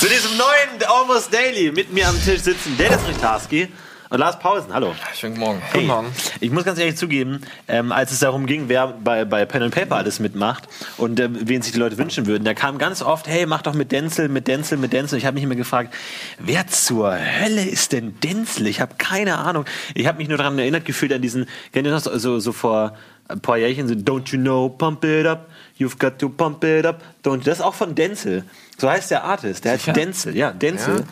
zu diesem neuen Almost Daily mit mir am Tisch sitzen Dennis Richtarski und Lars Pausen. Hallo. Schönen Morgen. Hey, ich muss ganz ehrlich zugeben, ähm, als es darum ging, wer bei, bei Pen and Paper alles mitmacht und ähm, wen sich die Leute wünschen würden, da kam ganz oft, hey, mach doch mit Denzel, mit Denzel, mit Denzel. Ich habe mich immer gefragt, wer zur Hölle ist denn Denzel? Ich habe keine Ahnung. Ich habe mich nur daran erinnert gefühlt an diesen, kennt ihr das so, so vor ein paar Jährchen so, don't you know, pump it up, you've got to pump it up, don't, das ist auch von Denzel. So heißt der Artist, der heißt Denzel, ja, Denzel. Ja.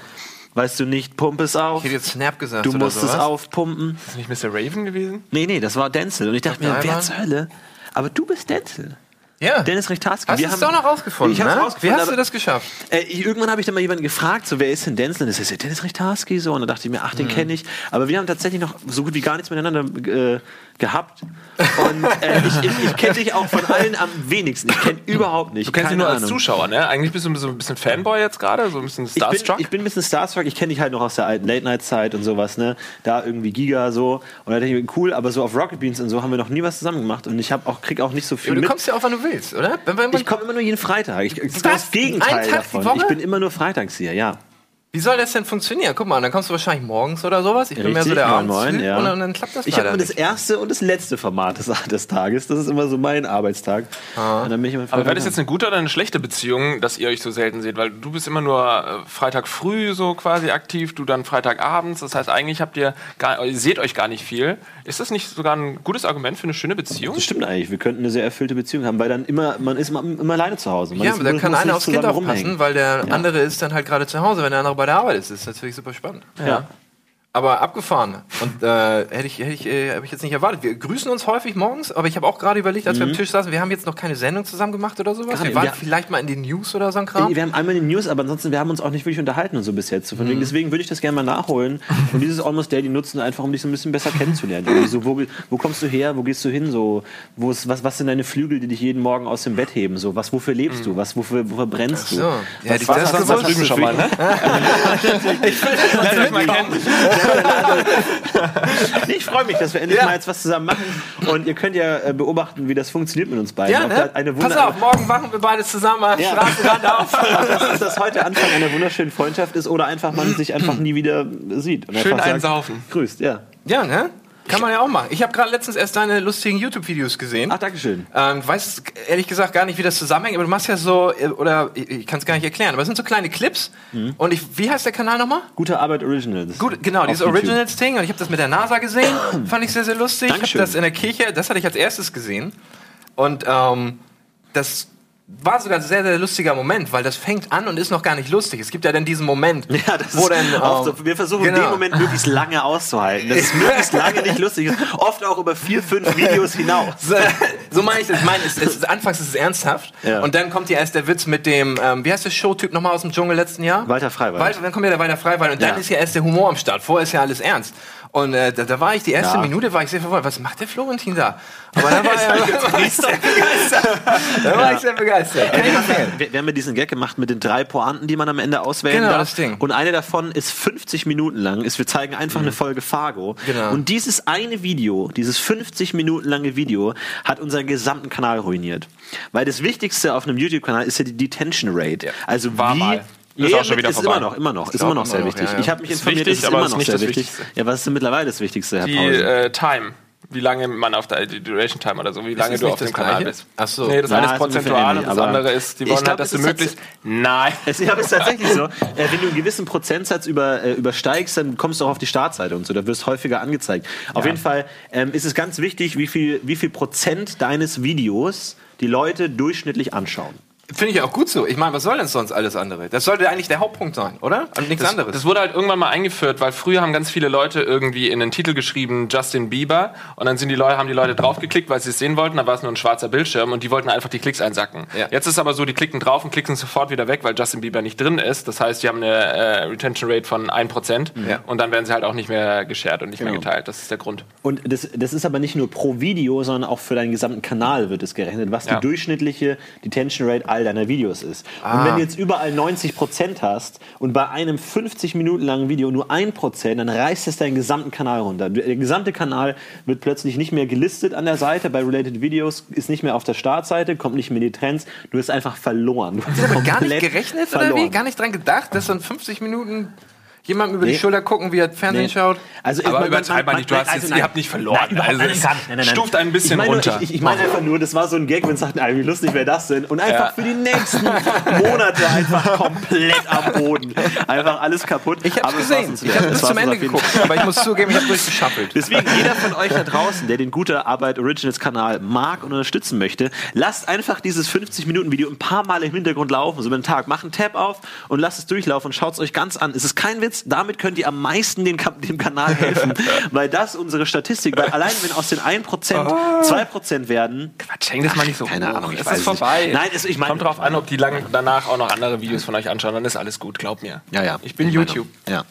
Weißt du nicht, pump es auf. Ich hätte jetzt Snap gesagt Du musst es aufpumpen. Ist nicht Mr. Raven gewesen? Nee, nee, das war Denzel. Und ich dachte mir, wer zur Hölle? Aber du bist Denzel. Ja. Dennis Richtarski. Hast du es doch noch rausgefunden, Ich hab's ne? rausgefunden, Wie hast du das geschafft? Äh, ich, irgendwann habe ich dann mal jemanden gefragt, so wer ist denn Denzel? Und das ist ja Dennis Richtarski so. Und dann dachte ich mir, ach, den Mhm. kenne ich. Aber wir haben tatsächlich noch so gut wie gar nichts miteinander äh, gehabt. Und äh, ich, ich, ich kenne dich auch von allen am wenigsten. Ich kenne überhaupt nicht. Du kennst Keine nur als Ahnung. Zuschauer, ne? Eigentlich bist du so ein bisschen Fanboy jetzt gerade, so ein bisschen Ich bin, Starstruck. ich bin ein bisschen Starstruck. Ich kenne dich halt noch aus der alten Late-Night-Zeit und sowas, ne? Da irgendwie Giga so. Und da dachte ich mir, cool, aber so auf Rocket Beans und so haben wir noch nie was zusammen gemacht. Und ich hab auch, krieg auch nicht so viel Du mit. kommst ja auch, wann du willst, oder? Wenn, wenn man, Ich komme immer nur jeden Freitag. Ich, das das Gegenteil davon. Ich bin immer nur freitags hier, ja. Wie soll das denn funktionieren? Guck mal, dann kommst du wahrscheinlich morgens oder sowas. Ich bin mehr so Richtig, der moin, ja. und, dann, dann klappt das Ich habe immer das erste und das letzte Format des, des Tages. Das ist immer so mein Arbeitstag. Und dann bin ich immer aber wäre das jetzt eine gute oder eine schlechte Beziehung, dass ihr euch so selten seht? Weil du bist immer nur äh, Freitag früh so quasi aktiv, du dann Freitagabends. Das heißt, eigentlich habt ihr gar, ihr seht euch gar nicht viel. Ist das nicht sogar ein gutes Argument für eine schöne Beziehung? das stimmt eigentlich. Wir könnten eine sehr erfüllte Beziehung haben, weil dann immer, man ist immer, immer alleine zu Hause. Man Ja, aber da muss kann einer aufs Kind aufpassen, rumhängen. weil der Ja. andere ist dann halt gerade zu Hause, wenn der andere bei der Arbeit ist. Das ist natürlich super spannend. Ja. Aber abgefahren. Und äh, hätte ich, hätte ich, äh, habe ich jetzt nicht erwartet. Wir grüßen uns häufig morgens, aber ich habe auch gerade überlegt, als wir am Tisch saßen, wir haben jetzt noch keine Sendung zusammen gemacht oder sowas. Mhm. Gar Wir nicht. waren Wir- vielleicht mal in den News oder so ein Kram. Wir haben einmal die News, aber ansonsten, wir haben uns auch nicht wirklich unterhalten und so bis jetzt. Von Mhm. wegen, deswegen würde ich das gerne mal nachholen und dieses Almost Daily nutzen, einfach um dich so ein bisschen besser kennenzulernen. So, wo, wo kommst du her, wo gehst du hin, so, wo ist, was, was sind deine Flügel, die dich jeden Morgen aus dem Bett heben, so, was, wofür lebst du, was, wofür, wofür brennst du? Mhm. So. Ja, was, was, das was, was, was, schon mal, ne? Lernt euch mal kennen. Nee, ich freue mich, dass wir endlich Ja. mal jetzt was zusammen machen und ihr könnt ja äh, beobachten, wie das funktioniert mit uns beiden. ja, ne? da eine Pass auf, morgen wachen wir beide zusammen am Ja. Straßenrand auf. dass das heute Anfang einer wunderschönen Freundschaft ist oder einfach man sich einfach nie wieder sieht. Schön einsaufen. Grüßt, ja. Ja, ne? Kann man ja auch machen. Ich habe gerade letztens erst deine lustigen YouTube-Videos gesehen. Ach, Dankeschön. Ähm, weiß ehrlich gesagt gar nicht, wie das zusammenhängt, aber du machst ja so, äh, oder ich, ich kann es gar nicht erklären, aber es sind so kleine Clips. Mhm. Und ich, wie heißt der Kanal nochmal? Gute Arbeit Originals. Gut, genau, dieses. Originals-Ding. Und ich habe das mit der NASA gesehen. Fand ich sehr, sehr lustig. Ich habe Dankeschön. das in der Kirche, das hatte ich als erstes gesehen. Und ähm, das war sogar ein sehr, sehr lustiger Moment, weil das fängt an und ist noch gar nicht lustig. Es gibt ja dann diesen Moment, Ja, das wo dann. oft ähm, so. Wir versuchen genau. den Moment möglichst lange auszuhalten. Das ist möglichst lange nicht lustig ist. Oft auch über vier, fünf Videos hinaus. So, so meine ich das. Ich meine, es, es, anfangs ist es ernsthaft. Ja. Und dann kommt ja erst der Witz mit dem, ähm, wie heißt der Showtyp nochmal aus dem Dschungel letzten Jahr? Walter Freiwald. Walter, dann kommt ja der Walter Freiwald und dann Ja. ist ja erst der Humor am Start. Vorher ist ja alles ernst. Und äh, da, da war ich die erste Ja. Minute, war ich sehr verwundert. Was macht der Florentin da? Aber war, er, da war ich sehr begeistert. Da war ich sehr begeistert. Kann ich empfehlen. Wir, wir haben ja diesen Gag gemacht mit den drei Pointen, die man am Ende auswählen Genau, darf. das Ding. Und eine davon ist 50 Minuten lang. Ist, wir zeigen einfach eine Folge Fargo. Genau. Und dieses eine Video, dieses 50 Minuten lange Video, hat unseren gesamten Kanal ruiniert. Weil das Wichtigste auf einem YouTube-Kanal ist ja die Detention Rate. Ja. Also War wie mal. Ja, Ist ja, auch schon wieder ist vorbei. immer noch, immer noch, ist glaub immer noch sehr wichtig. ja, ja. Ich habe mich Ist informiert, wichtig, ist aber immer ist noch nicht sehr wichtig. Wichtigste. Ja, was ist denn mittlerweile das Wichtigste, Herr Die Paul? äh, Time. Wie lange man auf der die Duration Time oder so, wie lange du auf dem Kanal bist. Ach so. Nee, das Ja, eine ist prozentual und das andere ist, die wollen glaub, halt, dass das du möglichst. Nein. Es, ja, ist tatsächlich so. Äh, wenn du einen gewissen Prozentsatz über, äh, übersteigst, dann kommst du auch auf die Startseite und so. Da wirst häufiger angezeigt. Auf jeden Fall ähm, ist es ganz wichtig, wie viel, wie viel Prozent deines Videos die Leute durchschnittlich anschauen. Finde ich auch gut so. Ich meine, was soll denn sonst alles andere? Das sollte eigentlich der Hauptpunkt sein, oder? Und nichts Das, anderes. das wurde halt irgendwann mal eingeführt, weil früher haben ganz viele Leute irgendwie in den Titel geschrieben Justin Bieber und dann sind die Leute, haben die Leute draufgeklickt, weil sie es sehen wollten, da war es nur ein schwarzer Bildschirm und die wollten einfach die Klicks einsacken. Ja. Jetzt ist aber so, die klicken drauf und klicken sofort wieder weg, weil Justin Bieber nicht drin ist. Das heißt, die haben eine äh, Retention Rate von 1% Ja. und dann werden sie halt auch nicht mehr geshared und nicht mehr Genau. geteilt. Das ist der Grund. Und das, das ist aber nicht nur pro Video, sondern auch für deinen gesamten Kanal wird es gerechnet, was Ja. die durchschnittliche Detention Rate Teil deiner Videos ist. Ah. Und wenn du jetzt überall 90% hast und bei einem 50 Minuten langen Video nur 1%, dann reißt es deinen gesamten Kanal runter. Der gesamte Kanal wird plötzlich nicht mehr gelistet an der Seite, bei Related Videos ist nicht mehr auf der Startseite, kommt nicht mehr in die Trends, du hast einfach verloren. Du hast Aber gar nicht gerechnet verloren. oder wie? Gar nicht dran gedacht, dass dann 50 Minuten jemandem über Nee. die Schulter gucken, wie er Fernsehen Nee. schaut? Also Aber übertreib mal nicht, du hast nein, jetzt- also ihr habt nicht verloren. Nein, Also nein, es. Nein, nein, nein. stuft ein bisschen ich meine, nur- runter. Ich, ich meine einfach nur, das war so ein Gag, wenn es sagten, wie lustig wäre das denn? Und einfach Ja. für die nächsten Monate einfach komplett am Boden. Einfach alles kaputt. Ich hab's Aber es gesehen. Ich habe Es bis zum Ende geguckt. Aber ich muss zugeben, ich habe durchgeschaffelt. Deswegen, jeder von euch da draußen, der den Gute Arbeit Originals Kanal mag und unterstützen möchte, lasst einfach dieses 50-Minuten-Video ein paar Mal im Hintergrund laufen, so über den Tag. Macht einen Tab auf und lasst es durchlaufen und schaut es euch ganz an. Es ist kein Witz, damit könnt ihr am meisten den, dem Kanal helfen, weil das unsere Statistik, weil allein wenn aus den 1% 2% werden, Quatsch, häng das mal nicht so keine hoch. Ahnung, ich es weiß ist nicht. vorbei. Nein, es- ich mein- Kommt drauf an, ob die lang danach auch noch andere Videos von euch anschauen, dann ist alles gut, glaub mir. Ja, ja. Ich bin Ich meine, YouTube. ja.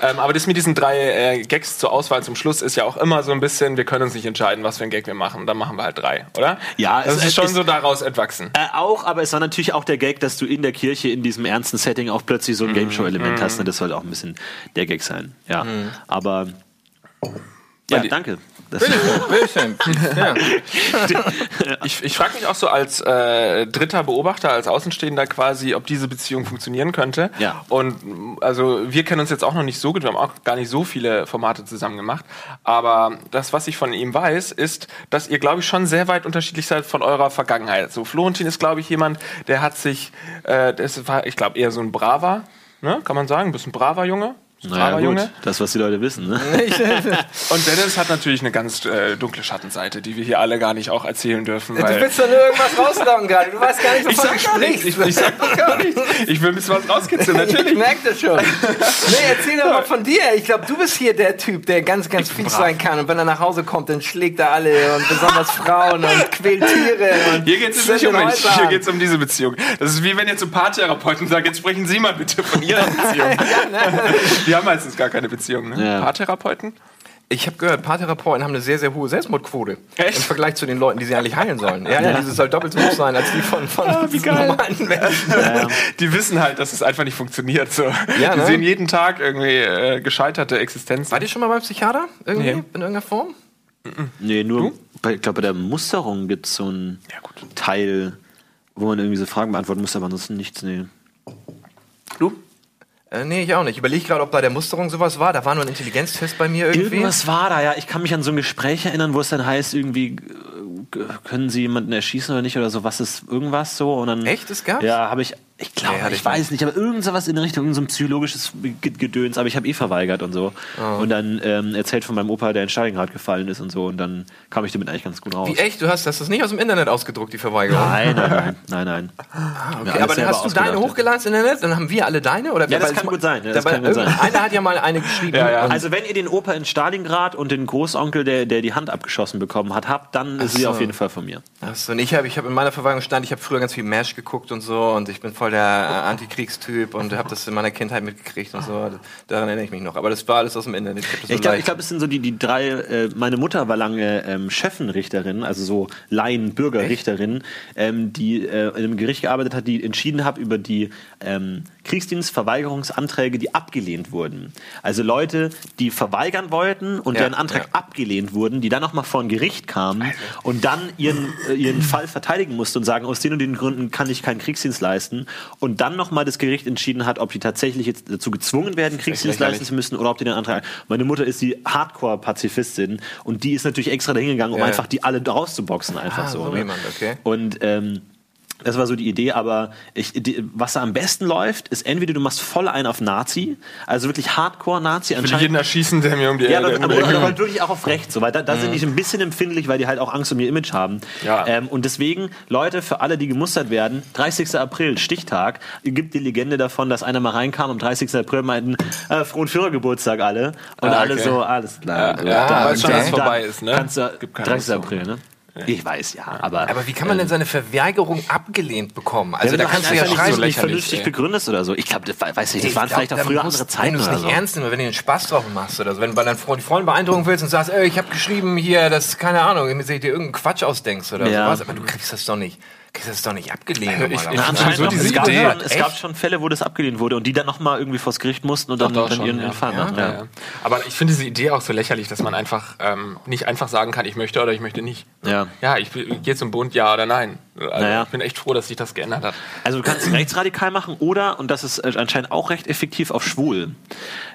Ähm, aber das mit diesen drei äh, Gags zur Auswahl zum Schluss ist ja auch immer so ein bisschen, wir können uns nicht entscheiden, was für ein Gag wir machen. Dann machen wir halt drei, oder? Ja, das es- ist es schon ist- so daraus entwachsen. Äh, auch, aber es war natürlich auch der Gag, dass du in der Kirche in diesem ernsten Setting auch plötzlich so ein Game Show-Element hast. Ne? Das sollte auch ein bisschen der Gag sein. Ja, aber ja, danke. Das, Bildschirm. Ja. Ich, ich frage mich auch so als äh, dritter Beobachter, als Außenstehender quasi, ob diese Beziehung funktionieren könnte. Ja. Und also wir kennen uns jetzt auch noch nicht so gut, wir haben auch gar nicht so viele Formate zusammen gemacht. Aber das, was ich von ihm weiß, ist, dass ihr, glaube ich, schon sehr weit unterschiedlich seid von eurer Vergangenheit. So Florentin ist, glaube ich, jemand, der hat sich, äh, das war, ich glaube, eher so ein braver, ne? kann man sagen, ein bisschen braver Junge. Naja, braver gut, Junge. das, was die Leute wissen. Ne? Und Dennis hat natürlich eine ganz äh, dunkle Schattenseite, die wir hier alle gar nicht auch erzählen dürfen. Du willst doch nur irgendwas rauslocken gerade. Du weißt gar nicht, Ich wovon du gar nichts. sprichst. Ich, ich sag doch gar nichts. Ich will ein bisschen was rauskitzeln, Ich natürlich. merke das schon. Nee, erzähl doch mal von dir. Ich glaube, du bist hier der Typ, der ganz, ganz fies sein kann. Und wenn er nach Hause kommt, dann schlägt er alle und besonders Frauen und quält Tiere. Und Hier geht es nicht um mich, hier geht es um diese Beziehung. Das ist wie wenn ihr zum Paartherapeuten sagt, jetzt sprechen Sie mal bitte von Ihrer Beziehung. Die haben meistens gar keine Beziehung, ne? Ja. Paartherapeuten? Ich habe gehört, Paartherapeuten haben eine sehr, sehr hohe Selbstmordquote. Echt? Im Vergleich zu den Leuten, die sie eigentlich heilen sollen. Ja, ja, diese soll doppelt so hoch sein als die von, von Ah, wie diesen geil. normalen Menschen. Die wissen halt, dass es einfach nicht funktioniert. So. Ja, die ne? sehen jeden Tag irgendwie äh, gescheiterte Existenzen. Wart ihr schon mal beim Psychiater? Irgendwie? Nee. In irgendeiner Form? Nee, nur, bei, ich glaube, bei der Musterung gibt es so einen Ja, gut. Teil, wo man irgendwie so Fragen beantworten muss, aber ansonsten nichts. Nee. Du? Äh, nee, ich auch nicht. Ich überlege gerade, ob bei der Musterung sowas war. Da war nur ein Intelligenztest bei mir irgendwie. Irgendwas war da, ja. Ich kann mich an so ein Gespräch erinnern, wo es dann heißt, irgendwie, äh, können Sie jemanden erschießen oder nicht oder so, was ist irgendwas so? Und dann, Echt? Das gab's? Ja, habe ich, ich glaube, Nee, ich, ich weiß nicht, aber irgend sowas in Richtung, so ein psychologisches Gedöns, aber ich habe eh verweigert und so. Oh. Und dann ähm, erzählt von meinem Opa, der in Stalingrad gefallen ist und so. Und dann kam ich damit eigentlich ganz gut raus. Wie echt? Du hast, hast das nicht aus dem Internet ausgedruckt, die Verweigerung? Nein, nein, nein, nein, nein. Okay, alles aber dann hast du deine hochgeladen ins Internet? Dann haben wir alle deine? Oder Ja, das weil kann gut sein, ja, das dabei- kann gut sein. Einer hat ja mal eine geschrieben. Ja, ja. Also wenn ihr den Opa in Stalingrad und den Großonkel, der, der die Hand abgeschossen bekommen hat, habt, dann ist sie so. auf jeden Fall von mir. Achso, und ich habe ich hab in meiner Verweigerung stand, ich habe früher ganz viel MASH geguckt und so und ich bin voll der äh, Antikriegstyp und habe das in meiner Kindheit mitgekriegt und so. Daran erinnere ich mich noch. Aber das war alles aus dem Internet. Ich, glaube, glaub, es sind so die, die drei, äh, meine Mutter war lange ähm, Chefenrichterin, also so Laien-Bürgerrichterin, ähm, die äh, in einem Gericht gearbeitet hat, die entschieden hat über die ähm, Kriegsdienstverweigerungsanträge, die abgelehnt wurden. Also Leute, die verweigern wollten und Ja, deren Antrag ja. abgelehnt wurden, die dann nochmal vor ein Gericht kamen und dann ihren, äh, ihren Fall verteidigen mussten und sagen, aus den und den Gründen kann ich keinen Kriegsdienst leisten und dann nochmal das Gericht entschieden hat, ob die tatsächlich jetzt dazu gezwungen werden, Kriegsdienst leisten zu müssen oder ob die den Antrag. Meine Mutter ist die Hardcore-Pazifistin und die ist natürlich extra dahin gegangen, um Ja, ja. einfach die alle rauszuboxen, einfach Ah, so. so ne? jemand, okay. Und ähm, das war so die Idee, aber ich, die, was da am besten läuft, ist entweder du machst voll ein auf Nazi, also wirklich Hardcore-Nazi. Ich will jeden erschießen, der mir um die Ja, aber, aber, aber halt wirklich auch auf rechts, so, weil da, da sind die ein bisschen empfindlich, weil die halt auch Angst um ihr Image haben. Ja. Ähm, und deswegen, Leute, für alle, die gemustert werden, 30. April, Stichtag, gibt die Legende davon, dass einer mal reinkam am 30. April meinten, äh, frohen Führergeburtstag alle. Und Ah, alle okay. so, alles klar. Ja, gut, ja, dann- weiß schon, dann- dass es vorbei ist, ne? Kannst du, Gibt keine 30. Musterung. April, ne? Ich weiß, ja, aber... aber wie kann man denn seine Verweigerung abgelehnt bekommen? Also wenn da du kannst du ja schreiben. nicht, so nicht vernünftig ey. begründest oder so. Ich glaube, weiß nicht, das Ich waren glaub, vielleicht auch früher musst- andere Zeiten Wenn du es oder nicht so. ernst nimmst, wenn du den Spaß drauf machst oder so, wenn du bei deinen Freund, die Freunde beeindrucken willst und sagst, ey, ich habe geschrieben hier, das, keine Ahnung, dass du dir irgendeinen Quatsch ausdenkst oder Ja. sowas, aber du kriegst das doch nicht. Das ist doch nicht abgelehnt. Ich- normalerweise. ich- Na, anscheinend so noch. diese es, gab schon, gab Fälle, wo das abgelehnt wurde und die dann nochmal irgendwie vors Gericht mussten und dann, Doch, doch, dann schon, ihren ja. Fall Ja? machen. Ja, Ja. Aber ich finde diese Idee auch so lächerlich, dass man einfach ähm, nicht einfach sagen kann, ich möchte oder ich möchte nicht. Ja. Ja, ich will- gehe zum Bund, ja oder nein. Also Naja. Ich bin echt froh, dass sich das geändert hat. Also du kannst rechtsradikal machen oder, und das ist äh, anscheinend auch recht effektiv, auf schwul.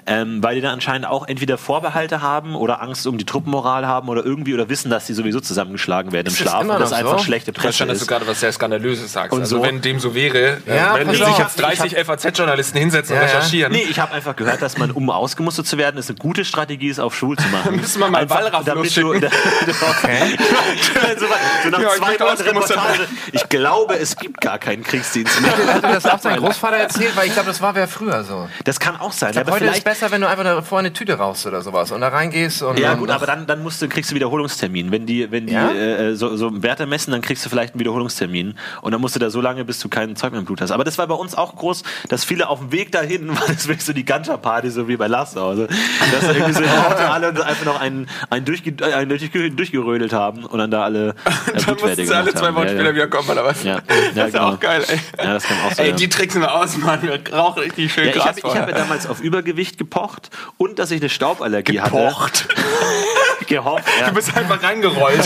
Ähm, weil die dann anscheinend auch entweder Vorbehalte haben oder Angst um die Truppenmoral haben oder irgendwie oder wissen, dass sie sowieso zusammengeschlagen werden im Ist Schlaf und das einfach so? schlechte Ich Presse schon, dass du ist. gerade was sehr Skandalöses sagst. Und also so- wenn dem so wäre, Ja, äh, wenn sich jetzt 30 FAZ-Journalisten hinsetzen Ja, und recherchieren. Nee, ich habe einfach gehört, dass man, um ausgemustert zu werden, es eine gute Strategie ist, auf schwul zu machen. Müssen wir mal Einfach, Wallraff damit du, losschicken. okay. so, so nach Ja, ich zwei Monaten Reportage. Ich glaube, es gibt gar keinen Kriegsdienst mehr. Hat dir das auch dein Großvater erzählt? Weil ich glaube, das war wer früher so. Das kann auch sein. Ich glaub, aber heute ist besser, wenn du einfach da vorne eine Tüte rauchst oder sowas und da reingehst und. Ja gut, aber dann, dann musst du, kriegst du Wiederholungstermin. Wenn die, wenn die Ja? äh, so, so Werte messen, dann kriegst du vielleicht einen Wiederholungstermin. Und dann musst du da so lange, bis du kein Zeug mehr im Blut hast. Aber das war bei uns auch groß, dass viele auf dem Weg dahin, war das wirklich so die Ganja-Party, so wie bei Lasse. Also, dass irgendwie so alle einfach noch einen, einen, durchge, äh, einen durchge, durchgerödelt haben und dann da alle äh, Dann mussten sie alle zwei. Wochen Ja, später ja. wieder kommen, oder was? Ja, ja, das ist genau. auch geil, ey. Ja, das kann auch sein. Ey, die tricksen wir aus, Mann. Wir rauchen richtig schön Ja, ich Gras habe ich hab ja damals auf Übergewicht gepocht und dass ich eine Stauballergie Gepocht. hatte. Gehofft. Ja. Du bist einfach reingerollt.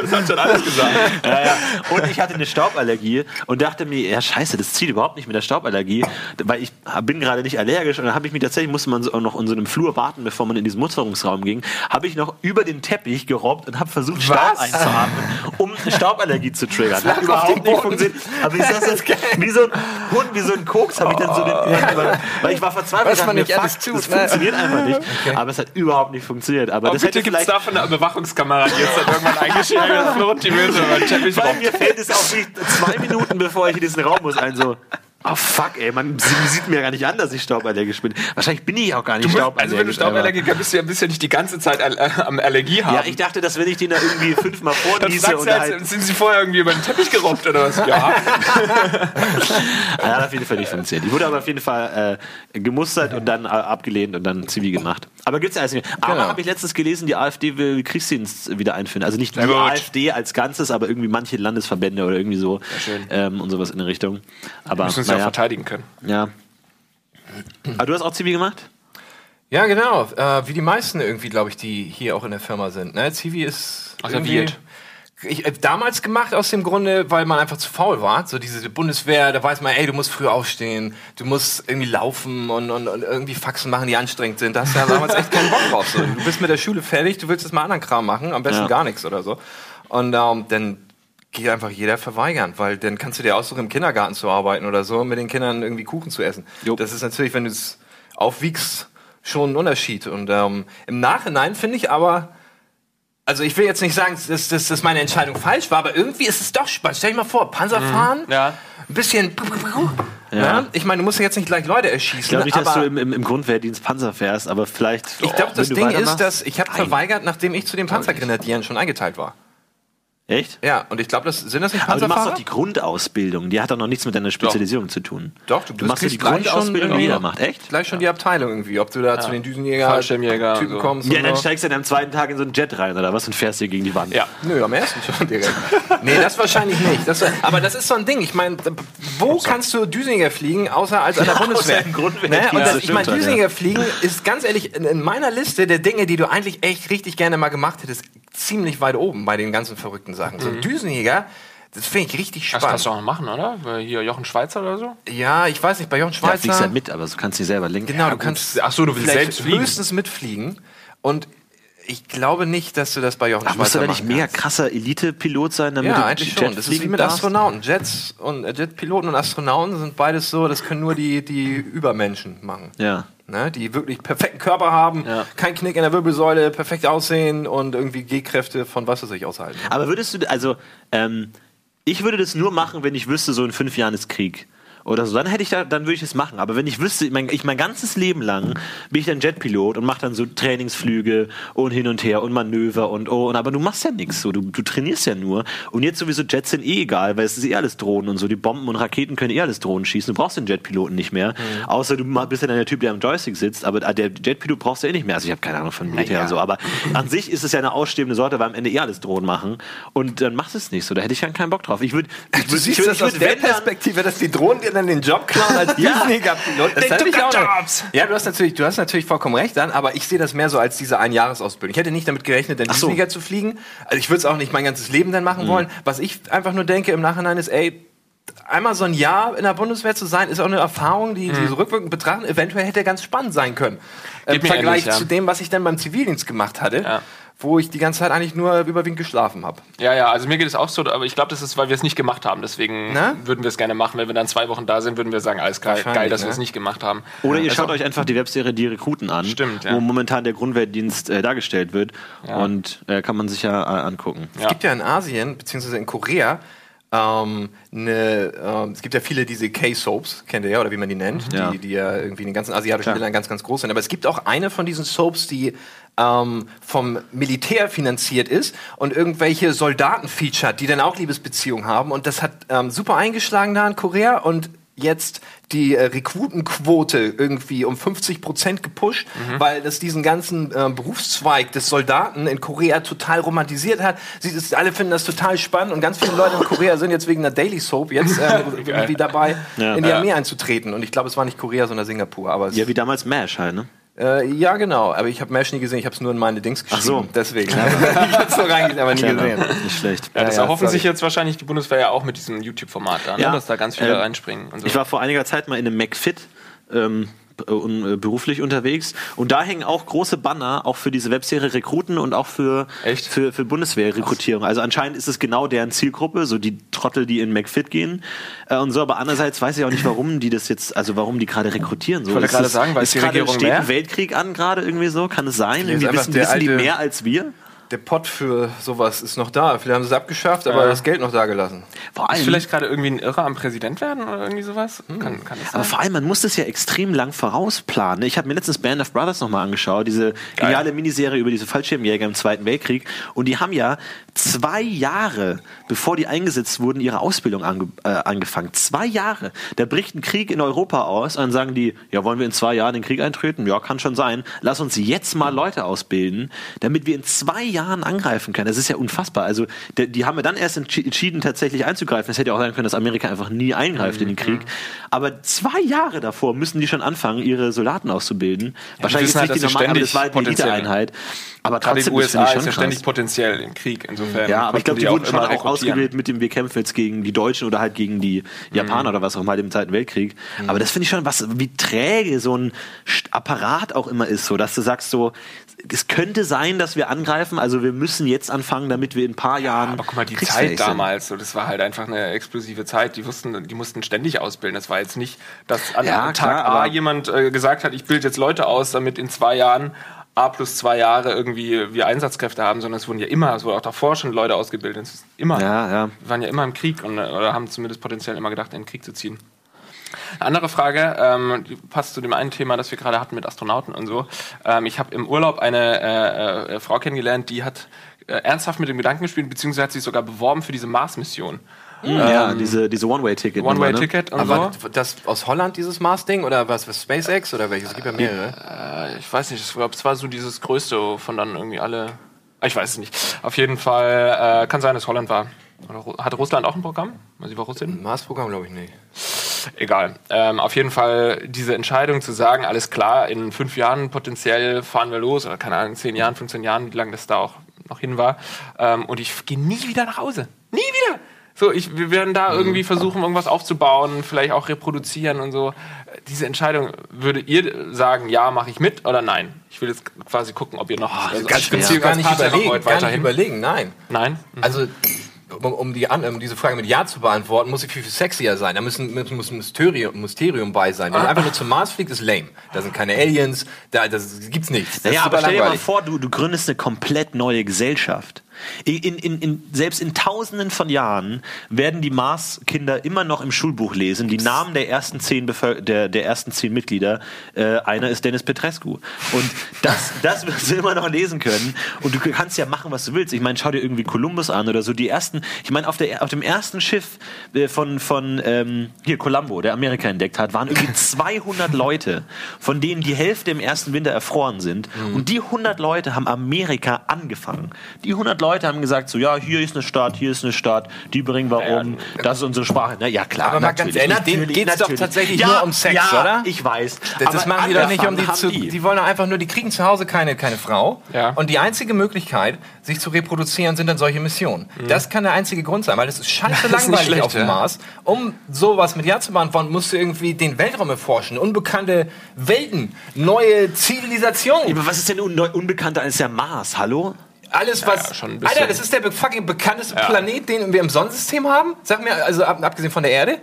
das hat schon alles gesagt. Ja, ja. Und ich hatte eine Stauballergie und dachte mir, ja scheiße, das zieht überhaupt nicht mit der Stauballergie, weil ich bin gerade nicht allergisch und dann habe ich mich tatsächlich, musste man so auch noch in so einem Flur warten, bevor man in diesen Musterungsraum ging, habe ich noch über den Teppich gerobbt und habe versucht, Staub Was? einzuatmen, um eine Stauballergie zu triggern. Hat überhaupt nicht funktioniert. Aber ich saß jetzt wie so ein Hund, wie so ein Koks, habe ich dann so den, weil ich war verzweifelt. Was man mir, nicht alles tut, Das ne? funktioniert einfach nicht. Aber es hat überhaupt nicht funktioniert. Aber Oh, das bitte hätte gibt es vielleicht davon eine Überwachungskamera, die jetzt dann irgendwann eingeschrieben hat, Florent, die so über den Teppich Weil mir fällt es auf wie zwei Minuten, bevor ich in diesen Raum muss, ein so. Oh fuck, ey, man sie- sieht mir ja gar nicht an, dass ich stauballergisch bin. Wahrscheinlich bin ich auch gar nicht musst, stauballergisch. also wenn du Stauballergiker bist, du ja, bist ja nicht die ganze Zeit äh, am Allergie haben. Ja, ich dachte, dass wenn ich den da irgendwie fünfmal vorniese sagst und halt, als, sind sie vorher irgendwie über den Teppich gerobbt oder was? Ja. ja, hat auf jeden Fall nicht funktioniert. Ich wurde aber auf jeden Fall äh, gemustert und dann äh, abgelehnt und dann Zivi gemacht. Aber gibt's ja alles nicht mehr. Aber Genau. habe ich letztens gelesen, die AfD will Kriegsdienst wieder einführen. Also nicht die gut. AfD als Ganzes, aber irgendwie manche Landesverbände oder irgendwie so schön. ähm, und sowas in der Richtung. Aber ja auch verteidigen können. ja. Aber du hast auch Zivi gemacht? Ja, genau. Äh, wie die meisten irgendwie, glaube ich, die hier auch in der Firma sind. Ne? Zivi ist irgendwie... Reserviert. Ich, äh, damals gemacht aus dem Grunde, weil man einfach zu faul war. So diese Bundeswehr, da weiß man, ey, du musst früh aufstehen, du musst irgendwie laufen und, und, und irgendwie Faxen machen, die anstrengend sind. Da hast du ja damals echt keinen Bock drauf. So. Du bist mit der Schule fertig, du willst jetzt mal anderen Kram machen, am besten Ja. gar nichts oder so. Und ähm, dann geht einfach jeder verweigern, weil dann kannst du dir aussuchen, im Kindergarten zu arbeiten oder so, mit den Kindern irgendwie Kuchen zu essen. Jo. Das ist natürlich, wenn du es aufwiegst, schon ein Unterschied. Und ähm, im Nachhinein finde ich aber, also ich will jetzt nicht sagen, dass, dass, dass meine Entscheidung falsch war, aber irgendwie ist es doch spannend. Stell dir mal vor, Panzer fahren, Ja. ein bisschen. Ja. Ich meine, du musst ja jetzt nicht gleich Leute erschießen. Ich glaube nicht, dass du im, im, im Grundwehrdienst Panzer fährst, aber vielleicht. ich glaube, das Ding ist, dass ich habe verweigert, nachdem ich zu den Panzergrenadieren schon eingeteilt war. Echt? Ja, und ich glaube, das sind das nicht Aber du machst Panzerfahrer? doch die Grundausbildung. Die hat doch noch nichts mit deiner Spezialisierung zu tun. Doch, du machst ja die Grundausbildung, die jeder macht. Echt? Gleich schon die Abteilung irgendwie, ob du da zu den Düsenjäger Fallschirmjäger Typen und so. kommst. Ja, und dann so. steigst du dann am zweiten Tag in so einen Jet rein oder was und fährst hier gegen die Wand. Ja. Nö, am ersten schon direkt. nee, das wahrscheinlich nicht. Das, aber das ist so ein Ding. Ich meine, wo kannst du Düsenjäger fliegen, außer als an der Bundeswehr? außer im Grundwehr. Ne? Und Ja, das, das ich meine, schon, Düsenjäger fliegen ist ganz ehrlich in, in meiner Liste der Dinge, die du eigentlich echt richtig gerne mal gemacht hättest, ziemlich weit oben bei den ganzen verrückten Sachen. So ein Düsenjäger, das finde ich richtig Das kannst spannend. du auch noch machen, oder? Hier Jochen Schweizer oder so? Ja, ich weiß nicht, bei Jochen Ja, fliegst ja Schweizer. mit, aber du kannst nicht selber lenken. Genau, du gut. kannst Ach so, du willst selbst fliegen. höchstens mitfliegen. Und ich glaube nicht, dass du das bei Jochen Ach, musst du da nicht mega krasser Elite-Pilot sein, damit Ja, du eigentlich Jet schon. Das ist wie mit darfst? Astronauten. Jets und äh, Jetpiloten und Astronauten sind beides so, das können nur die, die Übermenschen machen. Ja. Ne? Die wirklich perfekten Körper haben, Ja. kein Knick in der Wirbelsäule, perfekt aussehen und irgendwie G-Kräfte von was weiß ich aushalten. Aber würdest du, also, ähm, ich würde das nur machen, wenn ich wüsste, so in fünf Jahren ist Krieg. Oder so, dann hätte ich da, dann würde ich es machen. Aber wenn ich wüsste, mein, ich mein ganzes Leben lang bin ich dann Jetpilot und mache dann so Trainingsflüge und hin und her und Manöver und oh, und aber du machst ja nichts so, du, du trainierst ja nur. Und jetzt sowieso Jets sind eh egal, weil es ist eh alles Drohnen und so, die Bomben und Raketen können eh alles Drohnen schießen. Du brauchst den Jetpiloten nicht mehr, Mhm. außer du bist ja dann der Typ, der am Joystick sitzt. Aber der Jetpilot brauchst du eh nicht mehr. Also ich habe keine Ahnung von Militär und so, aber an sich ist es ja eine ausstehende Sorte, weil am Ende eh alles Drohnen machen. Und dann machst du es nicht so. Da hätte ich dann keinen Bock drauf. Ich würde, ich Du würd, siehst ich würd, das ich aus würd, der Perspektive, dass die Drohnen dir dann den Job klauen als. Fliegenjägerpilot. Das hätte ich auch noch. Ja, du hast natürlich, du hast natürlich vollkommen recht dann, aber ich sehe das mehr so als diese Einjahresausbildung. Ich hätte nicht damit gerechnet, Ach so. Flieger zu fliegen. Also ich würde es auch nicht mein ganzes Leben dann Mhm. machen wollen. Was ich einfach nur denke im Nachhinein ist, ey, einmal so ein Jahr in der Bundeswehr zu sein, ist auch eine Erfahrung, die, die so rückwirkend betrachten, eventuell hätte ganz spannend sein können. Im Geht mir Vergleich ähnlich, ja. zu dem, was ich dann beim Zivildienst gemacht hatte, Ja. Wo ich die ganze Zeit eigentlich nur überwiegend geschlafen habe. Ja, ja, also mir geht es auch so, aber ich glaube, das ist, weil wir es nicht gemacht haben. Deswegen Na? würden wir es gerne machen. Wenn wir dann zwei Wochen da sind, würden wir sagen, alles geil, geil dass wir ne? es nicht gemacht haben. Oder ihr Also- schaut euch einfach die Webserie Die Rekruten an, Stimmt, ja. wo momentan der Grundwehrdienst äh, dargestellt wird. Und äh, kann man sich ja äh, angucken. Es gibt ja in Asien, beziehungsweise in Korea, ähm, ne, ähm, es gibt ja viele diese K-Soaps, kennt ihr ja, oder wie man die nennt, Ja. Die, die ja irgendwie in den ganzen asiatischen. Ländern ganz, ganz groß sind. Aber es gibt auch eine von diesen Soaps, die ähm, vom Militär finanziert ist und irgendwelche Soldaten featured, die dann auch Liebesbeziehungen haben. Und das hat ähm, super eingeschlagen da in Korea und jetzt die äh, Rekrutenquote irgendwie um 50 Prozent gepusht, weil das diesen ganzen äh, Berufszweig des Soldaten in Korea total romantisiert hat. Sie, das, alle finden das total spannend und ganz viele Leute in Korea sind jetzt wegen der Daily Soap jetzt äh, irgendwie dabei, Ja. in die Ja. Armee einzutreten. Und ich glaube, es war nicht Korea, sondern Singapur. Aber Ja, wie damals MASH halt, ne? Äh, ja, genau. Aber ich habe Mesh nie gesehen. Ich habe es nur in meine Dings geschrieben. so. Deswegen. Ich habe es nur reingesehen, aber nie gesehen. Nicht schlecht. Ja, das Ja, erhoffen sorry. sich jetzt wahrscheinlich die Bundeswehr ja auch mit diesem YouTube-Format da, ne? Ja. dass da ganz viele Ähm, reinspringen. Und so. Ich war vor einiger Zeit mal in einem McFit ähm, äh, beruflich unterwegs und da hängen auch große Banner auch für diese Webserie Rekruten und auch für Echt? für, für Bundeswehr-Rekrutierung. Also anscheinend ist es genau deren Zielgruppe, so die Trottel, die in McFit gehen äh, und so. Aber andererseits weiß ich auch nicht, warum die das jetzt, also warum die gerade rekrutieren. So. wollte Ist gerade sagen, weiß ist die gerade Regierung steht ein mehr? Weltkrieg an gerade irgendwie so? Kann es sein? Irgendwie wissen, wissen die mehr als wir? Der Pott für sowas ist noch da. Vielleicht haben sie es abgeschafft, aber Ja. das Geld noch da gelassen. Vor ist vielleicht gerade irgendwie ein Irrer am Präsident werden oder irgendwie sowas? Hm. Kann, kann das sein? Aber vor allem, man muss das ja extrem lang vorausplanen. Ich habe mir letztens Band of Brothers nochmal angeschaut, diese geniale Miniserie über diese Fallschirmjäger im Zweiten Weltkrieg. Und die haben ja zwei Jahre, bevor die eingesetzt wurden, ihre Ausbildung ange äh, angefangen. Zwei Jahre. Da bricht ein Krieg in Europa aus und dann sagen die, ja, wollen wir in zwei Jahren den Krieg eintreten? Ja, kann schon sein. Lass uns jetzt mal Leute ausbilden, damit wir in zwei Jahren angreifen können. Das ist ja unfassbar. Also die, die haben ja dann erst entschi- entschieden, tatsächlich einzugreifen. Es hätte ja auch sein können, dass Amerika einfach nie eingreift in den Krieg. Aber zwei Jahre davor müssen die schon anfangen, ihre Soldaten auszubilden. Wahrscheinlich wissen ist halt, nicht die normale, aber das war halt eine Eliteeinheit. Aber Gerade die trotzdem USA ist schon ja ständig potenziell im Krieg. Insofern Ja, aber ich glaube, konnten die wurden schon auch ausgewählt mit dem, wir kämpfen jetzt gegen die Deutschen oder halt gegen die Japaner oder was auch immer im Zweiten Weltkrieg. Aber das finde ich schon, was, wie träge so ein Apparat auch immer ist, so, dass du sagst so, es könnte sein, dass wir angreifen, also wir müssen jetzt anfangen, damit wir in ein paar Jahren. Aber guck mal, die Zeit damals, so, das war halt einfach eine explosive Zeit. Die wussten, die mussten ständig ausbilden. Das war jetzt nicht, dass an Ja, Tag klar, A jemand äh, gesagt hat, ich bilde jetzt Leute aus, damit in zwei Jahren A plus zwei Jahre irgendwie wir Einsatzkräfte haben, sondern es wurden ja immer, es wurde auch davor schon Leute ausgebildet. Es ist immer. Ja, ja. Wir waren ja immer im Krieg und, äh, oder haben zumindest potenziell immer gedacht, in den Krieg zu ziehen. Eine andere Frage, ähm, die passt zu dem einen Thema, das wir gerade hatten mit Astronauten und so. Ähm, ich habe im Urlaub eine äh, äh, Frau kennengelernt, die hat äh, ernsthaft mit dem Gedanken gespielt, beziehungsweise hat sich sogar beworben für diese Mars-Mission. ja, diese, diese One-Way-Ticket. One-Way-Ticket und Aber so. das aus Holland, dieses Mars-Ding? Oder was für SpaceX? Oder welches? Es gibt ja mehrere. Äh, ich weiß nicht, ich glaube, es war so dieses größte von dann irgendwie alle. Ich weiß es nicht. Auf jeden Fall äh, kann sein, dass Holland war. Hatte Russland auch ein Programm? Weil sie war Russin? Mars-Programm glaube ich nicht. Egal. Ähm, auf jeden Fall diese Entscheidung zu sagen, alles klar, in fünf Jahren potenziell fahren wir los, oder keine Ahnung, zehn Jahren, 15 Jahren, wie lange das da auch noch hin war. Ähm, und ich gehe nie wieder nach Hause. Nie wieder! So, ich, wir werden da irgendwie versuchen, irgendwas aufzubauen, vielleicht auch reproduzieren und so. Diese Entscheidung, würdet ihr sagen, ja, mache ich mit oder nein? Ich will jetzt quasi gucken, ob ihr noch also Ganz als schwer. Gar nicht überlegen. Gar nicht weiterhin. überlegen, nein. Nein? Also, um, die, An- um diese Frage mit Ja zu beantworten, muss ich viel, viel sexier sein. Da müssen, muss ein Mysterium, Mysterium bei sein. Wenn du einfach nur zum Mars fliegst, ist lame. Da sind keine Aliens, da das gibt's nichts. Das Naja, aber stell dir mal vor, du, du gründest eine komplett neue Gesellschaft. In, in, in, selbst in Tausenden von Jahren werden die Mars-Kinder immer noch im Schulbuch lesen. Die Namen der ersten zehn, Bevölker der, der ersten zehn Mitglieder. Äh, einer ist Dennis Petrescu. Und das, das wirst du immer noch lesen können. Und du kannst ja machen, was du willst. Ich meine, schau dir irgendwie Columbus an oder so. Die ersten, ich meine, auf, der, auf dem ersten Schiff äh, von, von ähm, hier Columbo, der Amerika entdeckt hat, waren irgendwie 200 Leute, von denen die Hälfte im ersten Winter erfroren sind. Mhm. Und die 100 Leute haben Amerika angefangen. Die 100 Leute haben gesagt, so, ja, hier ist eine Stadt, hier ist eine Stadt, die bringen wir ja, um, das ist unsere Sprache. Na, ja, klar, aber mal ganz ehrlich, denen geht es doch tatsächlich ja, nur um Sex, ja, oder? ich weiß. Das, das machen die doch nicht, um die zu, die. die wollen doch einfach nur, die kriegen zu Hause keine, keine Frau. Ja. Und die einzige Möglichkeit, sich zu reproduzieren, sind dann solche Missionen. Mhm. Das kann der einzige Grund sein, weil es ist scheiße langweilig schlecht, auf dem Mars. Um sowas mit Ja zu beantworten, musst du irgendwie den Weltraum erforschen, unbekannte Welten, neue Zivilisationen. Aber was ist denn un unbekannter als der Mars? Hallo? Alles, was. Ja, Alter, das ist der fucking bekannteste ja. Planet, den wir im Sonnensystem haben. Sag mir, also ab, abgesehen von der Erde.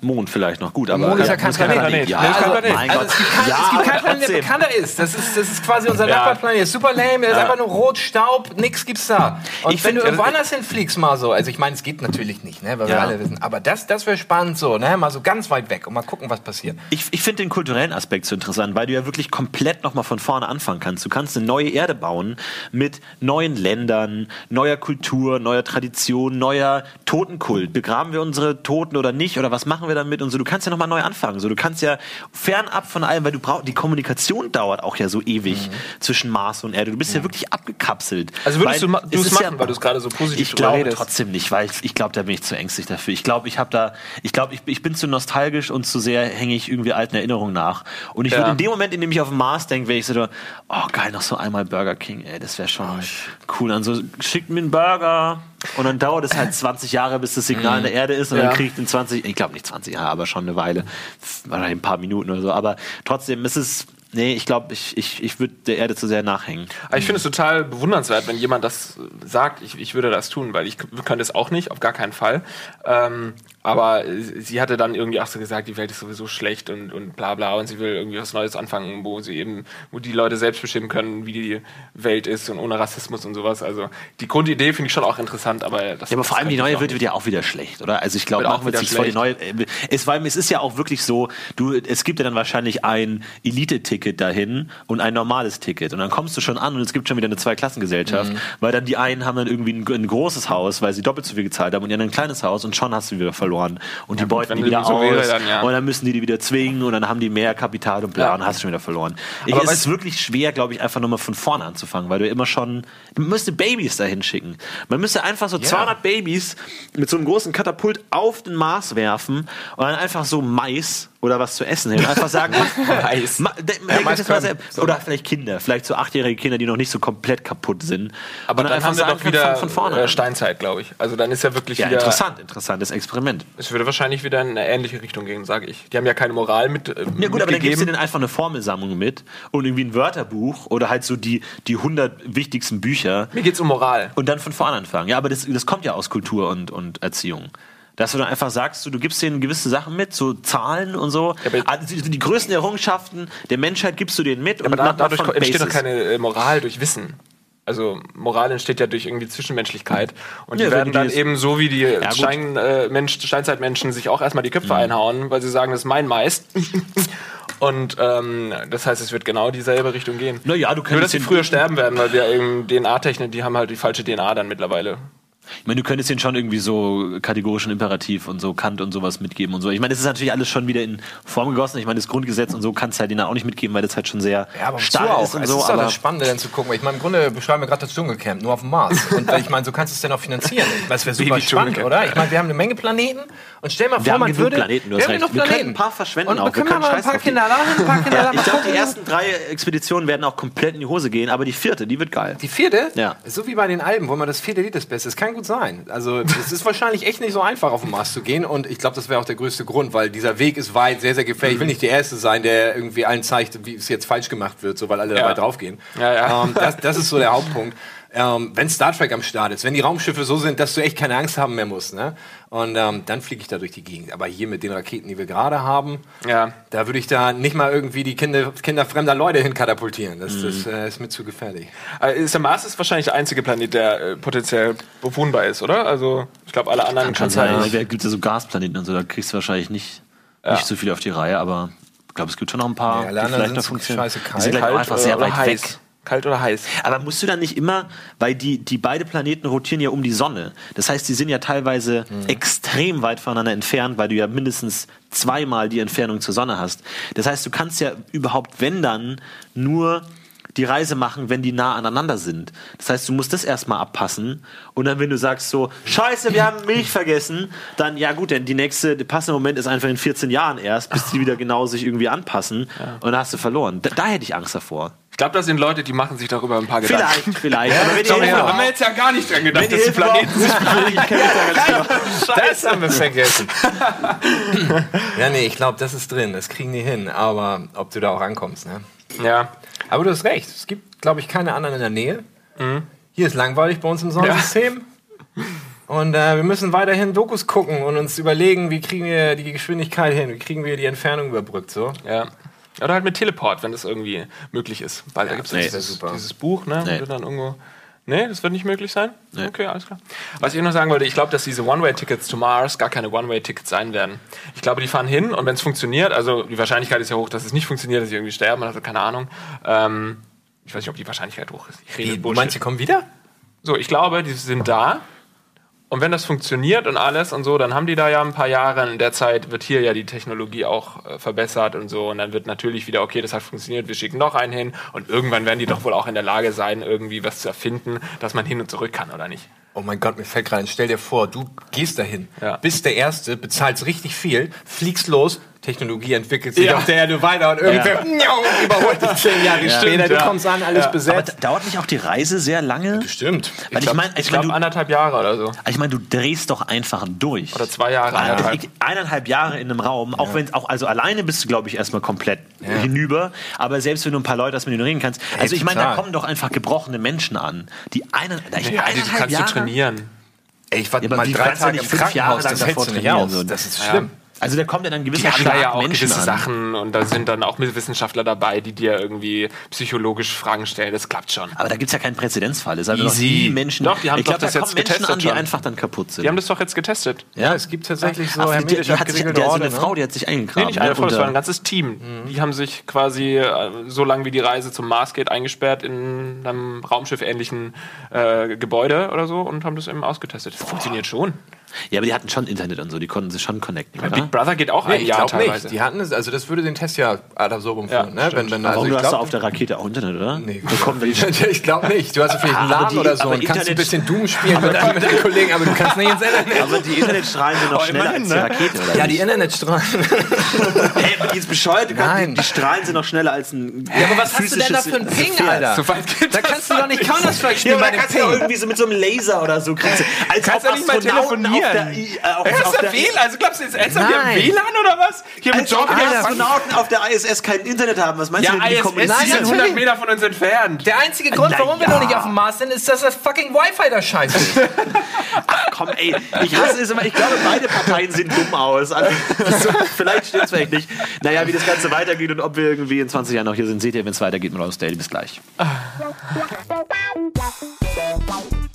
Mond vielleicht noch gut, aber Mond ist ja kein Planet. Planet. Ja, also, also, also es gibt keinen ja, kein Planet, der bekannter ist. Das ist, das ist quasi unser ja. Nachbarplanet. Super lame, der ist einfach nur rot, Staub, nix gibt's da. Und ich wenn find, du irgendwo anders hinfliegst mal so, also ich meine, es geht natürlich nicht, ne, weil wir alle wissen, aber das, das wäre spannend so, ne, mal so ganz weit weg und mal gucken, was passiert. Ich, ich finde den kulturellen Aspekt so interessant, weil du ja wirklich komplett nochmal von vorne anfangen kannst. Du kannst eine neue Erde bauen mit neuen Ländern, neuer Kultur, neuer Tradition, neuer Totenkult. Begraben wir unsere Toten oder nicht oder was machen wir damit und so. Du kannst ja nochmal neu anfangen. So, du kannst ja fernab von allem, weil du brauchst, die Kommunikation dauert auch ja so ewig mhm. zwischen Mars und Erde. Du bist ja, ja wirklich abgekapselt. Also würdest du es machen, ja, weil du es gerade so positiv Ich glaube trotzdem nicht, weil ich, ich glaube, da bin ich zu ängstlich dafür. Ich glaube, ich habe da, ich glaube, ich, ich bin zu nostalgisch und zu sehr hänge ich irgendwie alten Erinnerungen nach. Und ich ja. würde in dem Moment, in dem ich auf den Mars denke, wäre ich so, oh geil, noch so einmal Burger King, ey, das wäre schon oh, cool. Dann so, schickt mir einen Burger. Und dann dauert es halt 20 Jahre, bis das Signal in der Erde ist. Und ja. dann kriegt in 20, ich glaube nicht 20 Jahre, aber schon eine Weile, wahrscheinlich ein paar Minuten oder so. Aber trotzdem ist es Nee, ich glaube, ich, ich, ich würde der Erde zu sehr nachhängen. Aber ich finde es total bewundernswert, wenn jemand das sagt, ich, ich würde das tun, weil ich könnte es auch nicht, auf gar keinen Fall. Ähm, aber sie hatte dann irgendwie auch so gesagt, die Welt ist sowieso schlecht und, und bla bla und sie will irgendwie was Neues anfangen, wo sie eben, wo die Leute selbst bestimmen können, wie die Welt ist und ohne Rassismus und sowas. Also die Grundidee finde ich schon auch interessant, aber das Ja, aber vor allem die neue Welt wird ja auch wieder schlecht, oder? Also ich glaube auch, wird sich vor die neue. Es, weil es ist ja auch wirklich so, du, es gibt ja dann wahrscheinlich ein Elite-Ticket dahin und ein normales Ticket. Und dann kommst du schon an und es gibt schon wieder eine Zweiklassengesellschaft, mhm. weil dann die einen haben dann irgendwie ein, ein, großes Haus, weil sie doppelt so viel gezahlt haben und die anderen ein kleines Haus und schon hast du wieder verloren und ja, die beuten die wieder so aus dann, ja. und dann müssen die die wieder zwingen und dann haben die mehr Kapital und bla ja. und hast schon wieder verloren. Ich, Aber es ist wirklich schwer, glaube ich, einfach nochmal von vorne anzufangen, weil du immer schon, du müsste Babys dahin schicken. Man müsste einfach so 200 Babys mit so einem großen Katapult auf den Mars werfen und dann einfach so Mais oder was zu essen hin. Einfach sagen, Mais. Ma, de, ja, Mais so. Oder vielleicht Kinder, vielleicht so achtjährige Kinder, die noch nicht so komplett kaputt sind. Aber dann, dann haben wir doch wieder von, vorne äh, Steinzeit, glaube ich. Also dann ist ja wirklich ja, wieder interessant, interessantes Experiment. Es würde wahrscheinlich wieder in eine ähnliche Richtung gehen, sage ich. Die haben ja keine Moral mit. Äh, ja gut, aber dann gibst du denen einfach eine Formelsammlung mit und irgendwie ein Wörterbuch oder halt so die die 100 wichtigsten Bücher. Mir geht's um Moral. Und dann von vorne anfangen. Ja, aber das, das kommt ja aus Kultur und und Erziehung dass du dann einfach sagst, du, du gibst denen gewisse Sachen mit, so Zahlen und so. Ja, also die, die, größten Errungenschaften der Menschheit gibst du denen mit. Ja, und aber da, dadurch entsteht doch keine äh, Moral durch Wissen. Also Moral entsteht ja durch irgendwie Zwischenmenschlichkeit. Und ja, die werden dann eben so wie die ja, Stein, äh, Mensch, Steinzeitmenschen sich auch erstmal die Köpfe mhm. einhauen, weil sie sagen, das ist mein Mais. Und ähm, das heißt, es wird genau dieselbe Richtung gehen. Naja, du Nur, dass sie früher sterben werden, weil wir eben DNA-Technik, die haben halt die falsche DNA dann mittlerweile. Ich meine, du könntest den schon irgendwie so kategorischen Imperativ und so Kant und sowas mitgeben und so. Ich meine, das ist natürlich alles schon wieder in Form gegossen. Ich meine, das Grundgesetz und so kannst du halt denen auch nicht mitgeben, weil das halt schon sehr ja, aber stark ist und es so. ist aber das Spannende, dann zu gucken. Ich meine, im Grunde beschreiben wir gerade das Dschungelcamp, nur auf dem Mars. Und ich meine, so kannst du es denn auch finanzieren. Das wäre super spannend, oder? Ich meine, wir haben eine Menge Planeten und stell mal wir vor, man würde... Planeten, wir haben genug Planeten. Wir können ein paar verschwenden und auch. Wir können mal ein paar Kinder da, ein paar Kinder ja. Ich glaube, die ersten drei Expeditionen werden auch komplett in die Hose gehen, aber die vierte, die wird geil. Die vierte? Ja. So wie bei den Alben, wo man das vierte Lied das Beste ist. Kann gut sein. Also es ist wahrscheinlich echt nicht so einfach, auf den Mars zu gehen. Und ich glaube, das wäre auch der größte Grund, weil dieser Weg ist weit, sehr, sehr gefährlich. Ich will nicht der Erste sein, der irgendwie allen zeigt, wie es jetzt falsch gemacht wird, so weil alle ja. dabei draufgehen. Ja, ja. Ähm, das, das ist so der Hauptpunkt. Ähm, wenn Star Trek am Start ist, wenn die Raumschiffe so sind, dass du echt keine Angst haben mehr musst. Ne? Und ähm, dann fliege ich da durch die Gegend. Aber hier mit den Raketen, die wir gerade haben, Ja. da würde ich da nicht mal irgendwie die Kinder, Kinder fremder Leute hinkatapultieren. Das, das äh, ist mir zu gefährlich. Äh, der Mars ist wahrscheinlich der einzige Planet, der äh, potenziell bewohnbar ist, oder? Also ich glaube, alle anderen Kann kann's sein. eigentlich- Da gibt es ja so Gasplaneten und so, da kriegst du wahrscheinlich nicht, nicht so viel auf die Reihe, aber ich glaube, es gibt schon noch ein paar, Nee, die vielleicht sind noch funktionieren. Die sind halt auch einfach sehr weit heiß. weg. Kalt oder heiß? Aber musst du dann nicht immer, weil die, die beide Planeten rotieren ja um die Sonne. Das heißt, die sind ja teilweise Mhm. extrem weit voneinander entfernt, weil du ja mindestens zweimal die Entfernung zur Sonne hast. Das heißt, du kannst ja überhaupt, wenn dann, nur die Reise machen, wenn die nah aneinander sind. Das heißt, du musst das erstmal abpassen und dann, wenn du sagst so, scheiße, wir haben Milch vergessen, dann, ja gut, denn die nächste, der passende Moment ist einfach in 14 Jahren erst, bis die wieder genau sich irgendwie anpassen und dann hast du verloren. Da, da hätte ich Angst davor. Ich glaube, das sind Leute, die machen sich darüber ein paar Gedanken. Vielleicht, vielleicht. aber wenn Sorry, haben wir jetzt ja gar nicht dran gedacht, dass die Planeten sich brauchen- Ich kenn mich da ganz genau. Das haben wir vergessen. ja, nee, ich glaube, das ist drin. Das kriegen die hin. Aber ob du da auch rankommst, ne? Ja. Aber du hast recht. Es gibt, glaube ich, keine anderen in der Nähe. Hier ist langweilig bei uns im Sonnensystem. Und äh, wir müssen weiterhin Dokus gucken und uns überlegen, wie kriegen wir die Geschwindigkeit hin, wie kriegen wir die Entfernung überbrückt. So. Ja. Oder halt mit Teleport, wenn das irgendwie möglich ist. Weil da gibt es nee, dieses, dieses Buch, ne? Nee. wo du dann irgendwo. Nee, das wird nicht möglich sein? Okay, alles klar. Was ich noch sagen wollte, ich glaube, dass diese One-Way-Tickets to Mars gar keine One-Way-Tickets sein werden. Ich glaube, die fahren hin und wenn es funktioniert, also die Wahrscheinlichkeit ist ja hoch, dass es nicht funktioniert, dass sie irgendwie sterben, also keine Ahnung. Ähm, ich weiß nicht, ob die Wahrscheinlichkeit hoch ist. Ich rede Wie, du Bullshit. meinst, sie kommen wieder? So, ich glaube, die sind da. Und wenn das funktioniert und alles und so, dann haben die da ja ein paar Jahre. In der Zeit wird hier ja die Technologie auch äh, verbessert und so. Und dann wird natürlich wieder, okay, das hat funktioniert, wir schicken noch einen hin. Und irgendwann werden die doch wohl auch in der Lage sein, irgendwie was zu erfinden, dass man hin und zurück kann, oder nicht? Oh mein Gott, mir fällt gerade ein. Stell dir vor, du gehst dahin, Ja. bist der Erste, bezahlst richtig viel, fliegst los, Technologie entwickelt sich Ja. auf der Erde weiter und irgendwer überholt dich zehn Jahre später. Du ja. kommst an, alles Aber besetzt. da- dauert nicht auch die Reise sehr lange? Stimmt. Weil ich meine, ich ich mein, glaube du, anderthalb Jahre oder so. ich mein, du drehst doch einfach durch. Oder zwei Jahre, Eineinhalb, anderthalb. eineinhalb Jahre in einem Raum, auch wenn auch also alleine bist du glaube ich erstmal komplett hinüber, aber selbst wenn du ein paar Leute hast, mit denen du reden kannst. Also ich meine, da kommen doch einfach gebrochene Menschen an, die einen, ich Ja, die eineinhalb kannst Jahre, du trainieren. Ey, ich war Ja, aber mal drei Tage nicht im fünf Jahre Krankenhaus, lang das hältst du nicht trainieren, aus. Das ist schlimm. Also da kommt ja dann ein gewisser Die haben ja auch Menschen gewisse an. Sachen und da sind dann auch Wissenschaftler dabei, die dir irgendwie psychologisch Fragen stellen. Das klappt schon. Aber da gibt es ja keinen Präzedenzfall. Es sind noch nie Menschen. Doch, die haben ich glaube, doch das da jetzt kommen Menschen getestet an, die schon. einfach dann kaputt sind. Die haben das doch jetzt getestet. Ja, es gibt tatsächlich so Ach, die, die, hat sich, abgeriegelte der, so Orte, eine ne? Frau, die hat sich eingegraben. Nee, nicht eine ne? Frau, das war ein ganzes Team. Die haben sich quasi, äh, so lange wie die Reise zum Mars geht, eingesperrt in einem Raumschiff-ähnlichen äh, Gebäude oder so und haben das eben ausgetestet. Das funktioniert schon. Ja, aber die hatten schon Internet und so, die konnten sich schon connecten, oder? Big Brother geht auch Nee, ein ich Jahr glaube teilweise. nicht. Die hatten es, also das würde den Test ja ad absurdum Ja, führen, ne? Wenn, wenn, Warum also du ich hast doch glaube auf der Rakete auch Internet, oder? Nee, Bekommen wir die ich glaube nicht. Du hast ja vielleicht einen Laden die- oder so aber und kannst ein Internet- bisschen Doom spielen mit, deinen- mit deinen Kollegen, aber du kannst nicht ins Internet. Aber die Internetstrahlen sind noch schneller immerhin, als die ne? Rakete, oder? Ja, die Internetstrahlen. Hey, die ist bescheuert. Du Nein. Die, die Strahlen sind noch schneller als ein. Ja, aber was hast du denn da für einen Ping, Alter? So weit geht Da kannst du doch nicht Counter-Strike Ja, spielen aber da kannst du ja irgendwie so mit so einem Laser oder so kriegst du. Als Kannst ob ja nicht mal telefonieren. Auf der, äh, auf, auf ist der der WLAN? Also glaubst du jetzt ernsthaft, die haben Nein. WLAN oder was? Hier mit als ob Job die Astronauten auf der ISS kein Internet haben. Was meinst Ja, du, die ISS, kommunizieren? sind natürlich. 100 Meter von uns entfernt. Der einzige Grund, Na warum wir noch nicht auf dem Mars sind, ist, dass das fucking Wi-Fi da scheiße ist. Komm, ey, ich hasse es immer. Ich glaube, beide Parteien sehen dumm aus. Also, so, vielleicht stimmt es vielleicht nicht. Naja, wie das Ganze weitergeht und ob wir irgendwie in 20 Jahren noch hier sind, seht ihr, wenn es weitergeht mit Rose Daily. Bis gleich.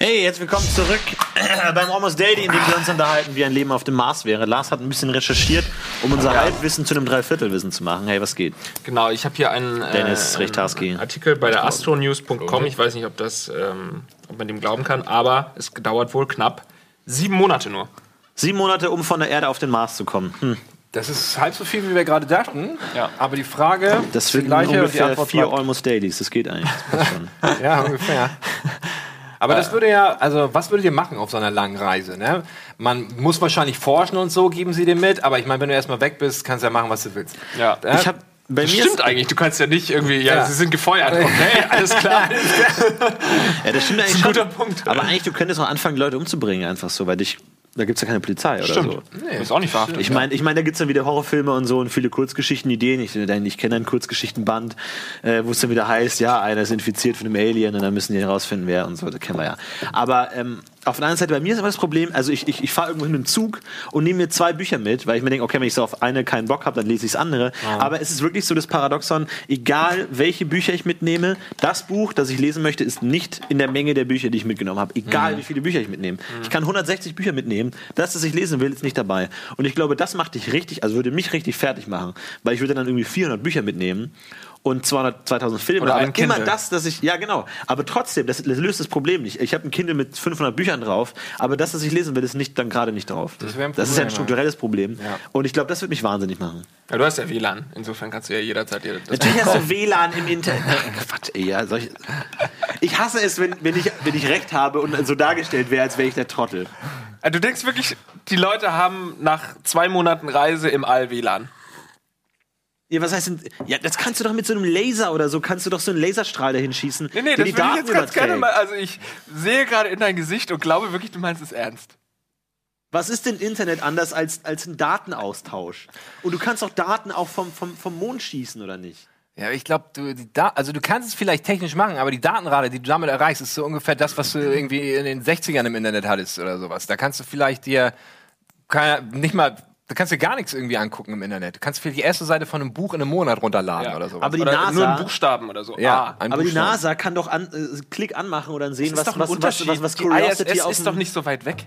Hey, jetzt willkommen zurück äh, beim Almost Daily, in dem wir uns unterhalten, wie ein Leben auf dem Mars wäre. Lars hat ein bisschen recherchiert, um unser Halbwissen zu einem Dreiviertelwissen zu machen. Hey, was geht? Genau, ich habe hier einen, äh, Dennis Richtarski. einen Artikel bei der astronews.com. Ich weiß nicht, ob, das, ähm, ob man dem glauben kann, aber es dauert wohl knapp sieben Monate nur. Sieben Monate, um von der Erde auf den Mars zu kommen. Hm. Das ist halb so viel, wie wir gerade dachten. Ja. Aber die Frage Das ist die sind ungefähr Antwort vier bleibt- Almost Dailies. Das geht eigentlich. Das. Ja, ungefähr. Aber das würde ja, also was würdet ihr machen auf so einer langen Reise? Ne? Man muss wahrscheinlich forschen und so, geben sie dir mit, aber ich meine, wenn du erstmal weg bist, kannst du ja machen, was du willst. Ja. Ja? Ich hab, bei Das mir stimmt ist, eigentlich. Du kannst ja nicht irgendwie, ja, Ja. sie sind gefeuert. Okay, alles klar. ja, das stimmt eigentlich ein schon. guter Punkt. Aber eigentlich, du könntest auch anfangen, Leute umzubringen, einfach so, weil dich Da gibt's ja keine Polizei oder so. Nee, ist auch nicht verhaftet. Ich meine, ich mein, da gibt's dann wieder Horrorfilme und so und viele Kurzgeschichten-Ideen. Ich, ich kenne einen Kurzgeschichtenband, äh, wo es dann wieder heißt, ja, einer ist infiziert von einem Alien und dann müssen die herausfinden, wer und so. Das kennen wir ja. Aber ähm, auf der anderen Seite, bei mir ist aber das Problem, also ich, ich, ich fahre irgendwo hin mit dem Zug und nehme mir zwei Bücher mit, weil ich mir denke, okay, wenn ich so auf eine keinen Bock habe, dann lese ich das andere. Aber es ist wirklich so das Paradoxon, egal welche Bücher ich mitnehme, das Buch, das ich lesen möchte, ist nicht in der Menge der Bücher, die ich mitgenommen habe. Egal wie viele Bücher ich mitnehme. Ich kann 160 Bücher mitnehmen, das, das ich lesen will, ist nicht dabei. Und ich glaube, das macht dich richtig, also würde mich richtig fertig machen, weil ich würde dann irgendwie 400 Bücher mitnehmen und 200, 2000 Filme. Oder aber immer das, dass ich, ja genau, aber trotzdem, das, das löst das Problem nicht. Ich habe ein Kindle mit 500 Büchern drauf, aber das, was ich lesen will, ist nicht dann gerade nicht drauf. Das, wäre ein ist ja ein Problem, strukturelles Problem. Ja. Und ich glaube, das wird mich wahnsinnig machen. Ja, du hast ja WLAN. Insofern kannst du ja jederzeit dir das Natürlich hast du WLAN im Internet. Quatsch, ey, ja, solche. Ich hasse es, wenn, wenn, ich, wenn ich recht habe und so dargestellt wäre, als wäre ich der Trottel. Also Du denkst wirklich, die Leute haben nach zwei Monaten Reise im All WLAN. Ja, was heißt denn? Ja, das kannst du doch mit so einem Laser oder so, kannst du doch so einen Laserstrahl dahin schießen. Nee, nee, der das die würde ich jetzt ganz gerne mal. Also ich sehe gerade in dein Gesicht und glaube wirklich, du meinst es ernst. Was ist denn Internet anders als, als ein Datenaustausch? Und du kannst doch Daten auch vom, vom, vom Mond schießen, oder nicht? Ja, ich glaube, du, die Da- also du kannst es vielleicht technisch machen, aber die Datenrate, die du damit erreichst, ist so ungefähr das, was du irgendwie in den 60ern im Internet hattest oder sowas. Da kannst du vielleicht dir keine, nicht mal, da kannst du gar nichts irgendwie angucken im Internet. Du kannst vielleicht die erste Seite von einem Buch in einem Monat runterladen Ja. oder sowas. Aber die Oder NASA, nur ein Buchstaben oder so. ja, Ah. aber die Buchstaben. NASA kann doch an, äh, Klick anmachen und dann sehen, Das was, ist doch ein was, was, Unterschied. was, was die Curiosity ISS auf ist doch nicht so weit weg.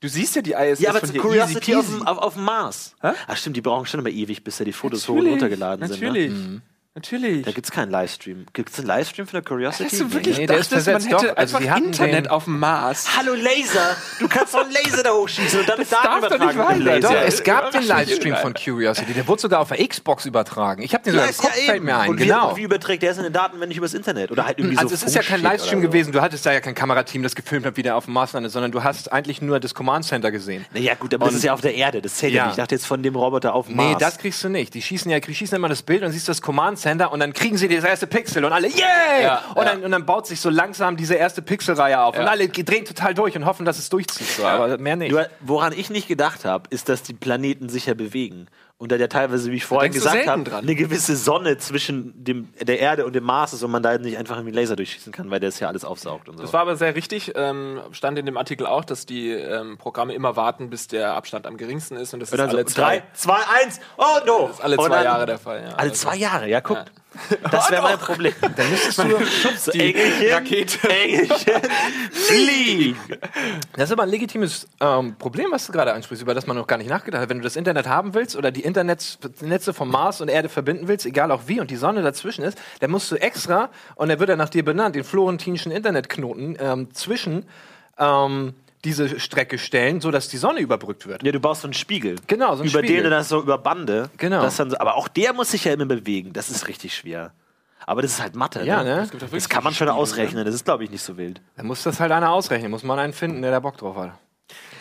Du siehst ja die ISS Ja, aber von hier Curiosity easy auf, auf, auf dem Mars. Hä? Ach stimmt, die brauchen schon immer ewig, bis da die Fotos hoch und Natürlich, runtergeladen sind. Natürlich. Ne? Natürlich. Da gibt's keinen Livestream. Gibt's einen Livestream von der Curiosity? Hast du wirklich Nee, der gedacht, ist dass man versetzt, hätte doch. Also einfach Internet den- auf dem Mars? Hallo Laser! Du kannst doch einen Laser da hochschießen und damit Das Daten darf doch nicht übertragen. Laser. Doch, Ja, es gab den Livestream von Curiosity. Der wurde sogar auf der Xbox übertragen. Ich habe den sogar im Kopf, fällt mir ein. Und wie, genau. wie überträgt der seine Daten, wenn nicht übers Internet? Oder halt irgendwie Also so es ist ja kein Livestream gewesen. Du hattest da ja kein Kamerateam, das gefilmt hat, wie der auf dem Mars landet, sondern du hast eigentlich nur das Command Center gesehen. Naja, gut, aber das ist ja auf der Erde. Das zählt ja. Ja. nicht. Ich dachte jetzt von dem Roboter auf dem Nee, Mars. das kriegst du nicht. Die schießen ja, die schießen immer das Bild und siehst das Command Center und dann kriegen sie das erste Pixel und alle, yeah! Ja, und, ja. Dann, und dann baut sich so langsam diese erste Pixelreihe auf und Ja. alle drehen total durch und hoffen, dass es durchzieht. So. Aber mehr nicht. Du, woran ich nicht gedacht habe, ist, dass die Planeten sich ja bewegen. Und da der teilweise, wie ich vorhin gesagt habe, eine gewisse Sonne zwischen dem, der Erde und dem Mars ist und man da nicht einfach irgendwie Laser durchschießen kann, weil der das ja alles aufsaugt und so. Das war aber sehr richtig. Ähm, stand in dem Artikel auch, dass die ähm, Programme immer warten, bis der Abstand am geringsten ist. Und das und ist alle so, zwei, drei, zwei, eins, oh no! das ist alle zwei Jahre der Fall. Ja. Alle Also- zwei Jahre, ja, guck. Das wäre mein Problem. dann müsstest du, So, Engelchen, Rakete. Engelchen, flieg! das ist aber ein legitimes ähm, Problem, was du gerade ansprichst, über das man noch gar nicht nachgedacht hat. Wenn du das Internet haben willst oder die Internets, Netze vom Mars und Erde verbinden willst, egal auch wie, und die Sonne dazwischen ist, dann musst du extra, und der wird ja nach dir benannt, den florentinischen Internetknoten ähm, zwischen ähm, diese Strecke stellen, sodass die Sonne überbrückt wird. Ja, du baust so einen Spiegel. Genau, so einen über Spiegel. den du das so über Bande. Genau. Das dann so, aber auch der muss sich ja immer bewegen. Das ist richtig schwer. Aber das ist halt Mathe. Ja, ne? ne? Das wirklich kann man schon Spiegel, ausrechnen. Das ist, glaube ich, nicht so wild. Dann muss das halt einer ausrechnen, muss man einen finden, der da Bock drauf hat.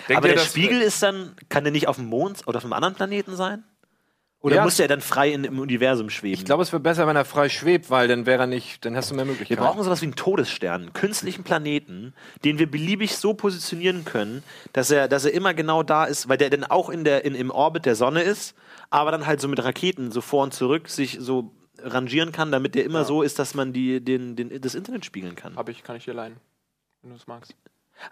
Denkt aber ihr, der Spiegel ist dann, kann der nicht auf dem Mond oder auf einem anderen Planeten sein? Oder Ja. muss der dann frei in, im Universum schweben? Ich glaube, es wäre besser, wenn er frei schwebt, weil dann wäre er nicht, dann hast du mehr wir Möglichkeiten. brauchen sowas wie einen Todesstern, einen künstlichen Planeten, den wir beliebig so positionieren können, dass er, dass er immer genau da ist, weil der dann auch in der, in, im Orbit der Sonne ist, aber dann halt so mit Raketen so vor und zurück sich so rangieren kann, damit der immer so ist, dass man die, den, den, das Internet spiegeln kann. Hab ich, kann ich dir leihen, wenn du es magst.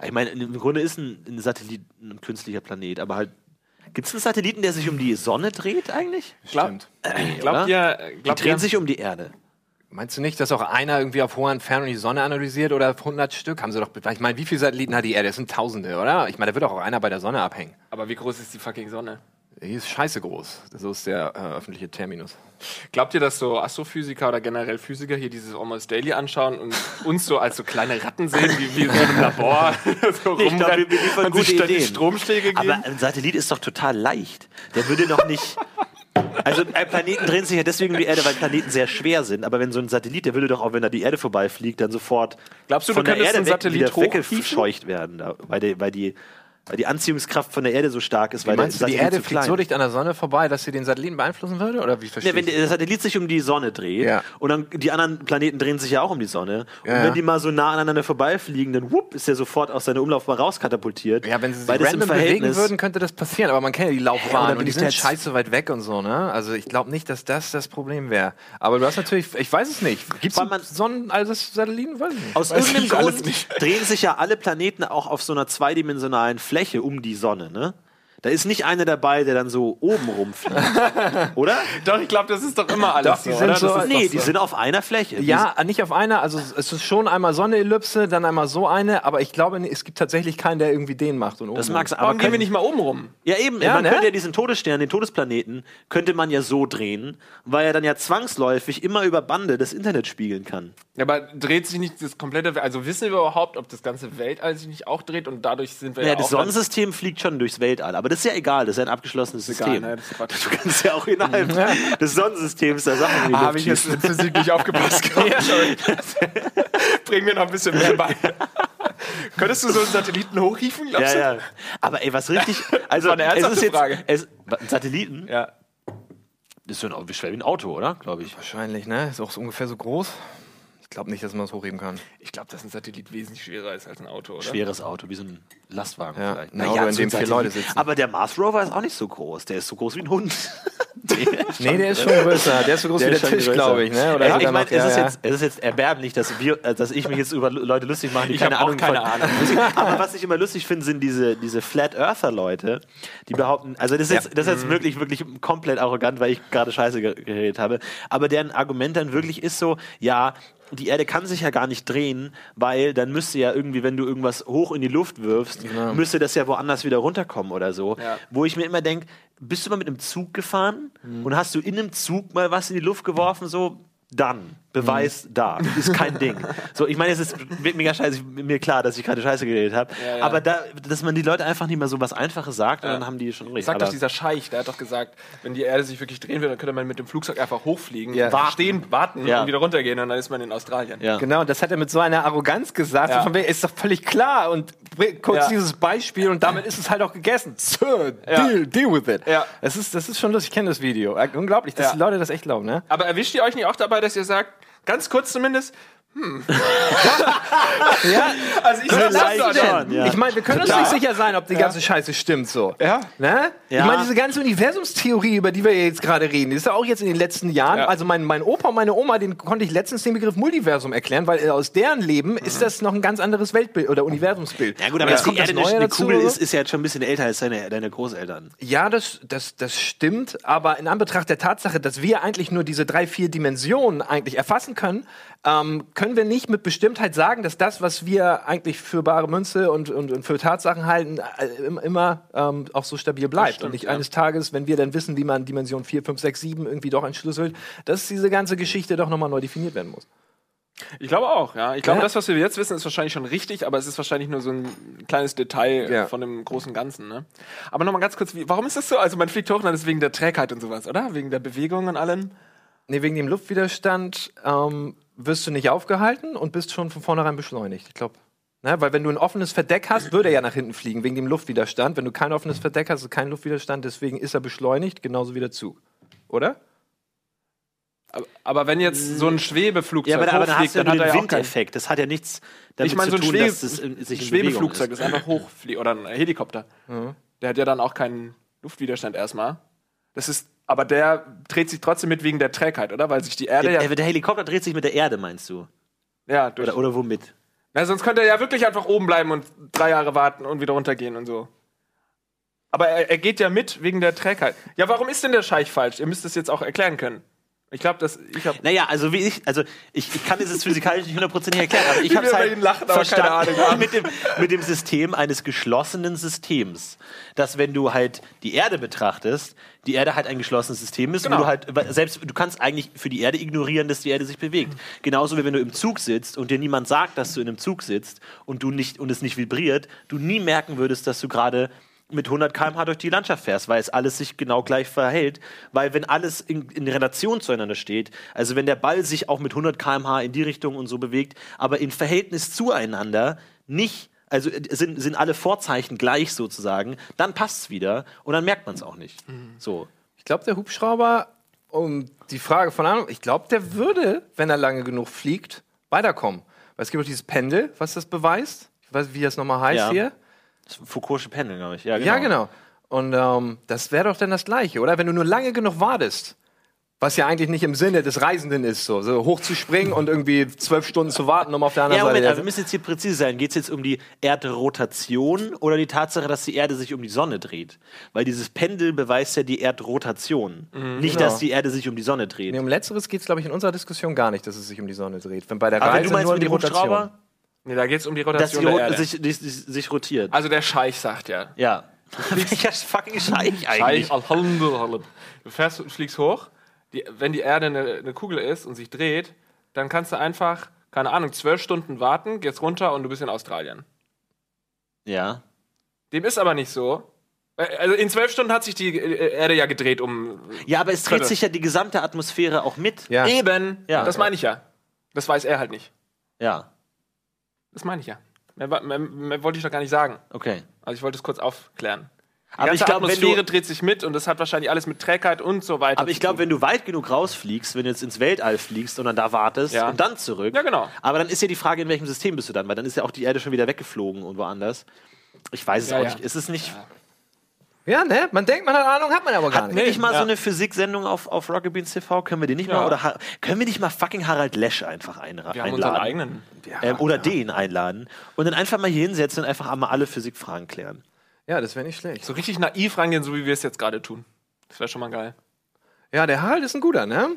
Ich meine, im Grunde ist ein, ein Satellit ein künstlicher Planet, aber halt. Gibt es einen Satelliten, der sich um die Sonne dreht eigentlich? Glaub, Stimmt. glaubt oder? ihr, Die glaubt drehen ihr, sich um die Erde. Meinst du nicht, dass auch einer irgendwie auf hoher Entfernung die Sonne analysiert oder 100 Stück? Haben sie doch. Ich meine, wie viele Satelliten hat die Erde? Das sind Tausende, oder? Ich meine, da wird doch auch einer bei der Sonne abhängen. aber wie groß ist die fucking Sonne? Die ist scheiße groß. So ist der äh, öffentliche Terminus. Glaubt ihr, dass so Astrophysiker oder generell Physiker hier dieses Almost Daily anschauen und uns so als so kleine Ratten sehen, wie wir so im Labor so ich glaub, wir- liefern gute Ideen. Stromschläge geben? Aber ein Satellit ist doch total leicht. Der würde doch nicht. Also ein Planeten drehen sich ja deswegen um die Erde, weil Planeten sehr schwer sind. Aber wenn so ein Satellit, der würde doch auch, wenn er die Erde vorbeifliegt, dann sofort Glaubst du, von du der Erde weg, Satellit wieder weggescheucht werden, weil, die, weil die weil die Anziehungskraft von der Erde so stark ist, weil Meinst du, der die Satellit Erde fliegt so dicht an der Sonne vorbei, dass sie den Satelliten beeinflussen würde? Oder wie Ja, verstehe wenn ich? der Satellit sich um die Sonne dreht Ja. und dann die anderen Planeten drehen sich ja auch um die Sonne und Ja, ja. wenn die mal so nah aneinander vorbeifliegen, dann wupp, ist der sofort aus seiner Umlaufbahn rauskatapultiert. Ja, wenn sie sich weil random bewegen würden, könnte das passieren. Aber man kennt ja die Ja, wenn und die sind scheiße weit weg und so, ne? Also ich glaube nicht, dass das das Problem wäre. Aber du hast natürlich, ich weiß es nicht. Gibt es Sonnen, also Satelliten? Weiß ich nicht. Aus Weiß irgendeinem Grund drehen sich ja alle Planeten auch auf so einer zweidimensionalen Fläche um die Sonne, ne? Da ist nicht einer dabei, der dann so oben rumfliegt. Oder? Doch, ich glaube, das ist doch immer alles Doch, die sind so- Nee, die sind auf einer Fläche. Ja, nicht auf einer, also es ist schon einmal so eine Ellipse, dann einmal so eine, aber ich glaube, es gibt tatsächlich keinen, der irgendwie den macht. Und Das oben- mag's, aber Warum gehen wir nicht mal oben rum? Ja, eben. Ja, man ne? könnte ja diesen Todesstern, den Todesplaneten, könnte man ja so drehen, weil er dann ja zwangsläufig immer über Bande das Internet spiegeln kann. Ja, aber dreht sich nicht das komplette, also wissen wir überhaupt, ob das ganze Weltall sich nicht auch dreht und dadurch sind wir Ja, ja, das Sonnensystem fliegt schon durchs Weltall, aber das ist ja egal, das ist ja ein abgeschlossenes egal, System. ne, Quatsch. du kannst ja auch innerhalb des Sonnensystems da Sachen Ah, habe ich jetzt in Physik nicht aufgepasst. ja. Bring mir noch ein bisschen mehr bei. Könntest du so einen Satelliten hochhieven, glaubst Ja, du? ja. Aber ey, was richtig. Also, war eine es ist jetzt. Frage. Es, Satelliten? Ja. Das ist so ein, wie schwer wie ein Auto, oder? Glaube ich. Wahrscheinlich, ne? Ist auch so ungefähr so groß. Ich glaube nicht, dass man das hochheben kann. Ich glaube, dass ein Satellit wesentlich schwerer ist als ein Auto, oder? Schweres Auto, wie so ein Lastwagen Ja, vielleicht. ein Auto, in dem vier. Leute sitzen. Aber der Mars Rover ist auch nicht so groß. Der ist so groß wie ein Hund. Nee, der ist schon größer. Der ist so groß Der wie der Tisch, glaube ich, ne? Oder sogar ich meine, noch- es, ja, ist ja. jetzt, es ist jetzt erbärmlich, dass, wir, äh, dass ich mich jetzt über Leute lustig mache, die Ich keine Ahnung keine von, Ahnung. Aber was ich immer lustig finde, sind diese, diese Flat Earther Leute, die behaupten, also das ist jetzt, das ist Mhm. jetzt wirklich, wirklich komplett arrogant, weil ich gerade Scheiße ge- geredet habe. Aber deren Argument dann wirklich ist so, ja, die Erde kann sich ja gar nicht drehen, weil dann müsste ja irgendwie, wenn du irgendwas hoch in die Luft wirfst, müsste das ja woanders wieder runterkommen oder so. Ja. Wo ich mir immer denke, bist du mal mit einem Zug gefahren Mhm. und hast du in einem Zug mal was in die Luft geworfen, so dann. Beweis Mhm. da. Ist kein Ding. So, ich meine, es ist mega scheiße, mir klar, dass ich keine Scheiße geredet habe. Ja, ja. Aber da, dass man die Leute einfach nicht mal so was Einfaches sagt, und Ja. dann haben die schon recht. Sagt doch dieser Scheich, der hat doch gesagt, wenn die Erde sich wirklich drehen würde, dann könnte man mit dem Flugzeug einfach hochfliegen, Ja. warten, stehen, warten Ja. und wieder runtergehen und dann ist man in Australien. ja. Genau, das hat er mit so einer Arroganz gesagt. Von wegen, ist doch völlig klar. Und kurz Ja. dieses Beispiel und damit ist es halt auch gegessen. Sir, Ja. deal, deal with it. Ja. Das ist, das ist schon lustig. Ich kenne das Video. Unglaublich, dass Ja. die Leute das echt glauben, ne? Aber erwischt ihr euch nicht auch dabei, dass ihr sagt, ganz kurz zumindest, Ja, also ich sag das schon, ja. Ich meine, wir können uns nicht sicher sein, ob die ganze Scheiße stimmt so. Ja. Ne? Ja. Ich meine, diese ganze Universumstheorie, über die wir jetzt gerade reden, die ist ja auch jetzt in den letzten Jahren. Ja. Also mein, mein Opa und meine Oma, den konnte ich letztens den Begriff Multiversum erklären, weil äh, aus deren Leben ist das noch ein ganz anderes Weltbild oder Universumsbild. Ja gut, aber jetzt dass die kommt das Erde eine, Neue eine Kugel ist, ist ja jetzt schon ein bisschen älter als deine, deine Großeltern. Ja, das, das, das stimmt, aber in Anbetracht der Tatsache, dass wir eigentlich nur diese drei, vier Dimensionen eigentlich erfassen können, ähm, können wir nicht mit Bestimmtheit sagen, dass das, was wir eigentlich für bare Münze und, und, und für Tatsachen halten, äh, im- immer ähm, auch so stabil bleibt. stimmt, und nicht ja. eines Tages, wenn wir dann wissen, wie man Dimension 4, 5, 6, 7 irgendwie doch entschlüsselt, dass diese ganze Geschichte doch nochmal neu definiert werden muss. Ich glaube auch, ja. Ich glaube, Ja. das, was wir jetzt wissen, ist wahrscheinlich schon richtig, aber es ist wahrscheinlich nur so ein kleines Detail Ja. von dem großen Ganzen. Ne? Aber nochmal ganz kurz, wie, warum ist das so? Also man fliegt hoch, das ist wegen der Trägheit und sowas, oder? Wegen der Bewegung und allem. Nee, wegen dem Luftwiderstand ähm, wirst du nicht aufgehalten und bist schon von vornherein beschleunigt. Ich glaube. Ne, weil wenn du ein offenes Verdeck hast, würde er ja nach hinten fliegen, wegen dem Luftwiderstand. Wenn du kein offenes Verdeck hast, ist kein Luftwiderstand, deswegen ist er beschleunigt, genauso wie der Zug. Oder? Aber, aber wenn jetzt so ein Schwebeflugzeug Ja, aber, aber dann hochfliegt, hast du ja dann nur hat er ja auch keinen... Windeffekt. Das hat ja nichts damit Ich meine, so zu ein tun, Schwebe dass das in, sich in Schwebeflugzeug, Bewegung das einfach hochfliegt, oder ein Helikopter. Der hat ja dann auch keinen Luftwiderstand erstmal. Das ist, aber der dreht sich trotzdem mit wegen der Trägheit, oder? Weil sich die Erde Der, ja, der Helikopter dreht sich mit der Erde, meinst du? ja durch, Oder, oder womit? Na, sonst könnte er ja wirklich einfach oben bleiben und drei Jahre warten und wieder runtergehen und so. Aber er, er geht ja mit wegen der Trägheit. Ja, warum ist denn der Scheich falsch? Ihr müsst es jetzt auch erklären können. Ich glaube, dass ich habe. Naja, also wie ich, also ich, ich kann es physikalisch nicht hundertprozentig erklären, aber ich habe halt lachen, verstanden mit, dem, mit dem System eines geschlossenen Systems, dass wenn du halt die Erde betrachtest, die Erde halt ein geschlossenes System ist, Genau. wo du halt selbst du kannst eigentlich für die Erde ignorieren, dass die Erde sich bewegt. Genauso wie wenn du im Zug sitzt und dir niemand sagt, dass du in einem Zug sitzt und du nicht und es nicht vibriert, du nie merken würdest, dass du gerade mit 100 km/h durch die Landschaft fährst, weil es alles sich genau gleich verhält. Weil wenn alles in, in Relation zueinander steht, also wenn der Ball sich auch mit 100 km/h in die Richtung und so bewegt, aber in Verhältnis zueinander nicht also äh, sind, sind alle Vorzeichen gleich sozusagen, dann passt's wieder und dann merkt man es auch nicht. So. Ich glaube, der Hubschrauber, um die Frage von Ahnung, ich glaube, der würde, wenn er lange genug fliegt, weiterkommen. Weil es gibt auch dieses Pendel, was das beweist. Ich weiß, wie das nochmal heißt Ja. hier. Das Foucault'sche Pendel, glaube ich. Ja, Ja, genau. Und ähm, das wäre doch dann das Gleiche, oder? Wenn du nur lange genug wartest, was ja eigentlich nicht im Sinne des Reisenden ist, so, so hoch zu springen und irgendwie zwölf Stunden zu warten, um auf der anderen Ja, Moment, aber Seite. wir müssen jetzt hier präzise sein. Geht es jetzt um die Erdrotation oder die Tatsache, dass die Erde sich um die Sonne dreht? Weil dieses Pendel beweist ja die Erdrotation. Nicht, Genau. dass die Erde sich um die Sonne dreht. Nee, um Letzteres geht es, glaube ich, in unserer Diskussion gar nicht, dass es sich um die Sonne dreht. Wenn bei der aber Reise du meinst nur um die dem Rotation. Nee, da geht es um die dass die Rotation der Erde. sich, sich, sich, sich rotiert. also der Scheich sagt ja. ja. Welcher fucking Scheich eigentlich? Scheich, Alhamdulillah. Du fährst, du fliegst hoch, die, wenn die Erde eine, eine Kugel ist und sich dreht, dann kannst du einfach, keine Ahnung, zwölf Stunden warten, gehst runter und du bist in Australien. Ja. Dem ist aber nicht so. Äh, Also in zwölf Stunden hat sich die äh, Erde ja gedreht um. Ja, aber es dreht sich ja die gesamte Atmosphäre auch mit. Ja. Eben. Ja. Das meine ich ja. Das weiß er halt nicht. Ja. Das meine ich ja. Mehr, mehr, mehr wollte ich doch gar nicht sagen. Okay. Also ich wollte es kurz aufklären. Die Aber ich glaub, wenn Atmosphäre du- dreht sich mit und das hat wahrscheinlich alles mit Trägheit und so weiter. Aber ich glaube, wenn du weit genug rausfliegst, wenn du jetzt ins Weltall fliegst und dann da wartest Ja. und dann zurück. Ja, genau. Aber dann ist ja die Frage, in welchem System bist du dann? Weil dann ist ja auch die Erde schon wieder weggeflogen und woanders. Ich weiß es Ja, auch ja. nicht. Ist es nicht. Ja, ne? Man denkt, man hat Ahnung, hat man aber gar Hatten nicht. wir nicht mal ja. so eine Physiksendung auf, auf Rocket Beans TV? Können wir die nicht Ja. mal? Oder ha- können wir nicht mal fucking Harald Lesch einfach einra- wir haben unseren einladen? eigenen. ähm, oder den einladen und dann einfach mal hier hinsetzen und einfach mal alle Physikfragen klären. Ja, das wäre nicht schlecht. So richtig naiv rangehen, so wie wir es jetzt gerade tun. Das wäre schon mal geil. Ja, der Harald ist ein guter, ne?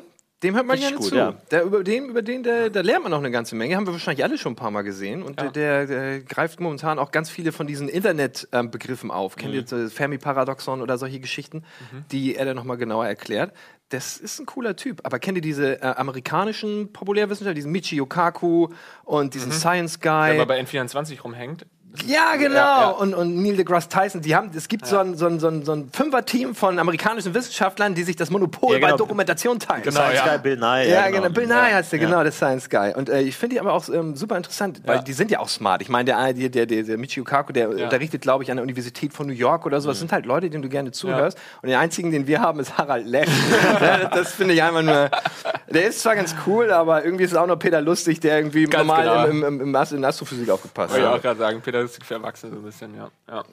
Dem hört man Richtig gerne gut, zu. ja. Der, über den, über den, der, da lernt man noch eine ganze Menge. Haben wir wahrscheinlich alle schon ein paar Mal gesehen. Und der, der, der greift momentan auch ganz viele von diesen Internet-Begriffen auf. Kennt ihr das Fermi-Paradoxon oder solche Geschichten, die er dann nochmal genauer erklärt? Das ist ein cooler Typ. Aber kennt ihr diese äh, amerikanischen Populärwissenschaftler, diesen Michio Kaku und diesen Science Guy? Wenn man bei N24 rumhängt. Ja, genau. Ja, ja. Und, und Neil deGrasse Tyson, die haben, es gibt so ein, so ein, so ein, so ein Fünfer-Team von amerikanischen Wissenschaftlern, die sich das Monopol Ja, genau. bei Dokumentation teilen. Science ja. Guy Bill Nye. Ja, genau. Bill Nye Ja. heißt der, genau, der Science Guy. Und äh, ich finde die aber auch ähm, super interessant, weil Ja. die sind ja auch smart. Ich meine, der, eine, der, der, der Michio Kaku, der unterrichtet, glaube ich, an der Universität von New York oder so. Das sind halt Leute, denen du gerne zuhörst. Und den einzigen, den wir haben, ist Harald Lesch. Ja, das finde ich einfach nur. Der ist zwar ganz cool, aber irgendwie ist es auch noch Peter Lustig, der irgendwie Ganz normal genau. im, im, im, in Astrophysik aufgepasst Wollte ich hat. auch gerade sagen, Pädagogik für Erwachsene so ein bisschen, ja. ja.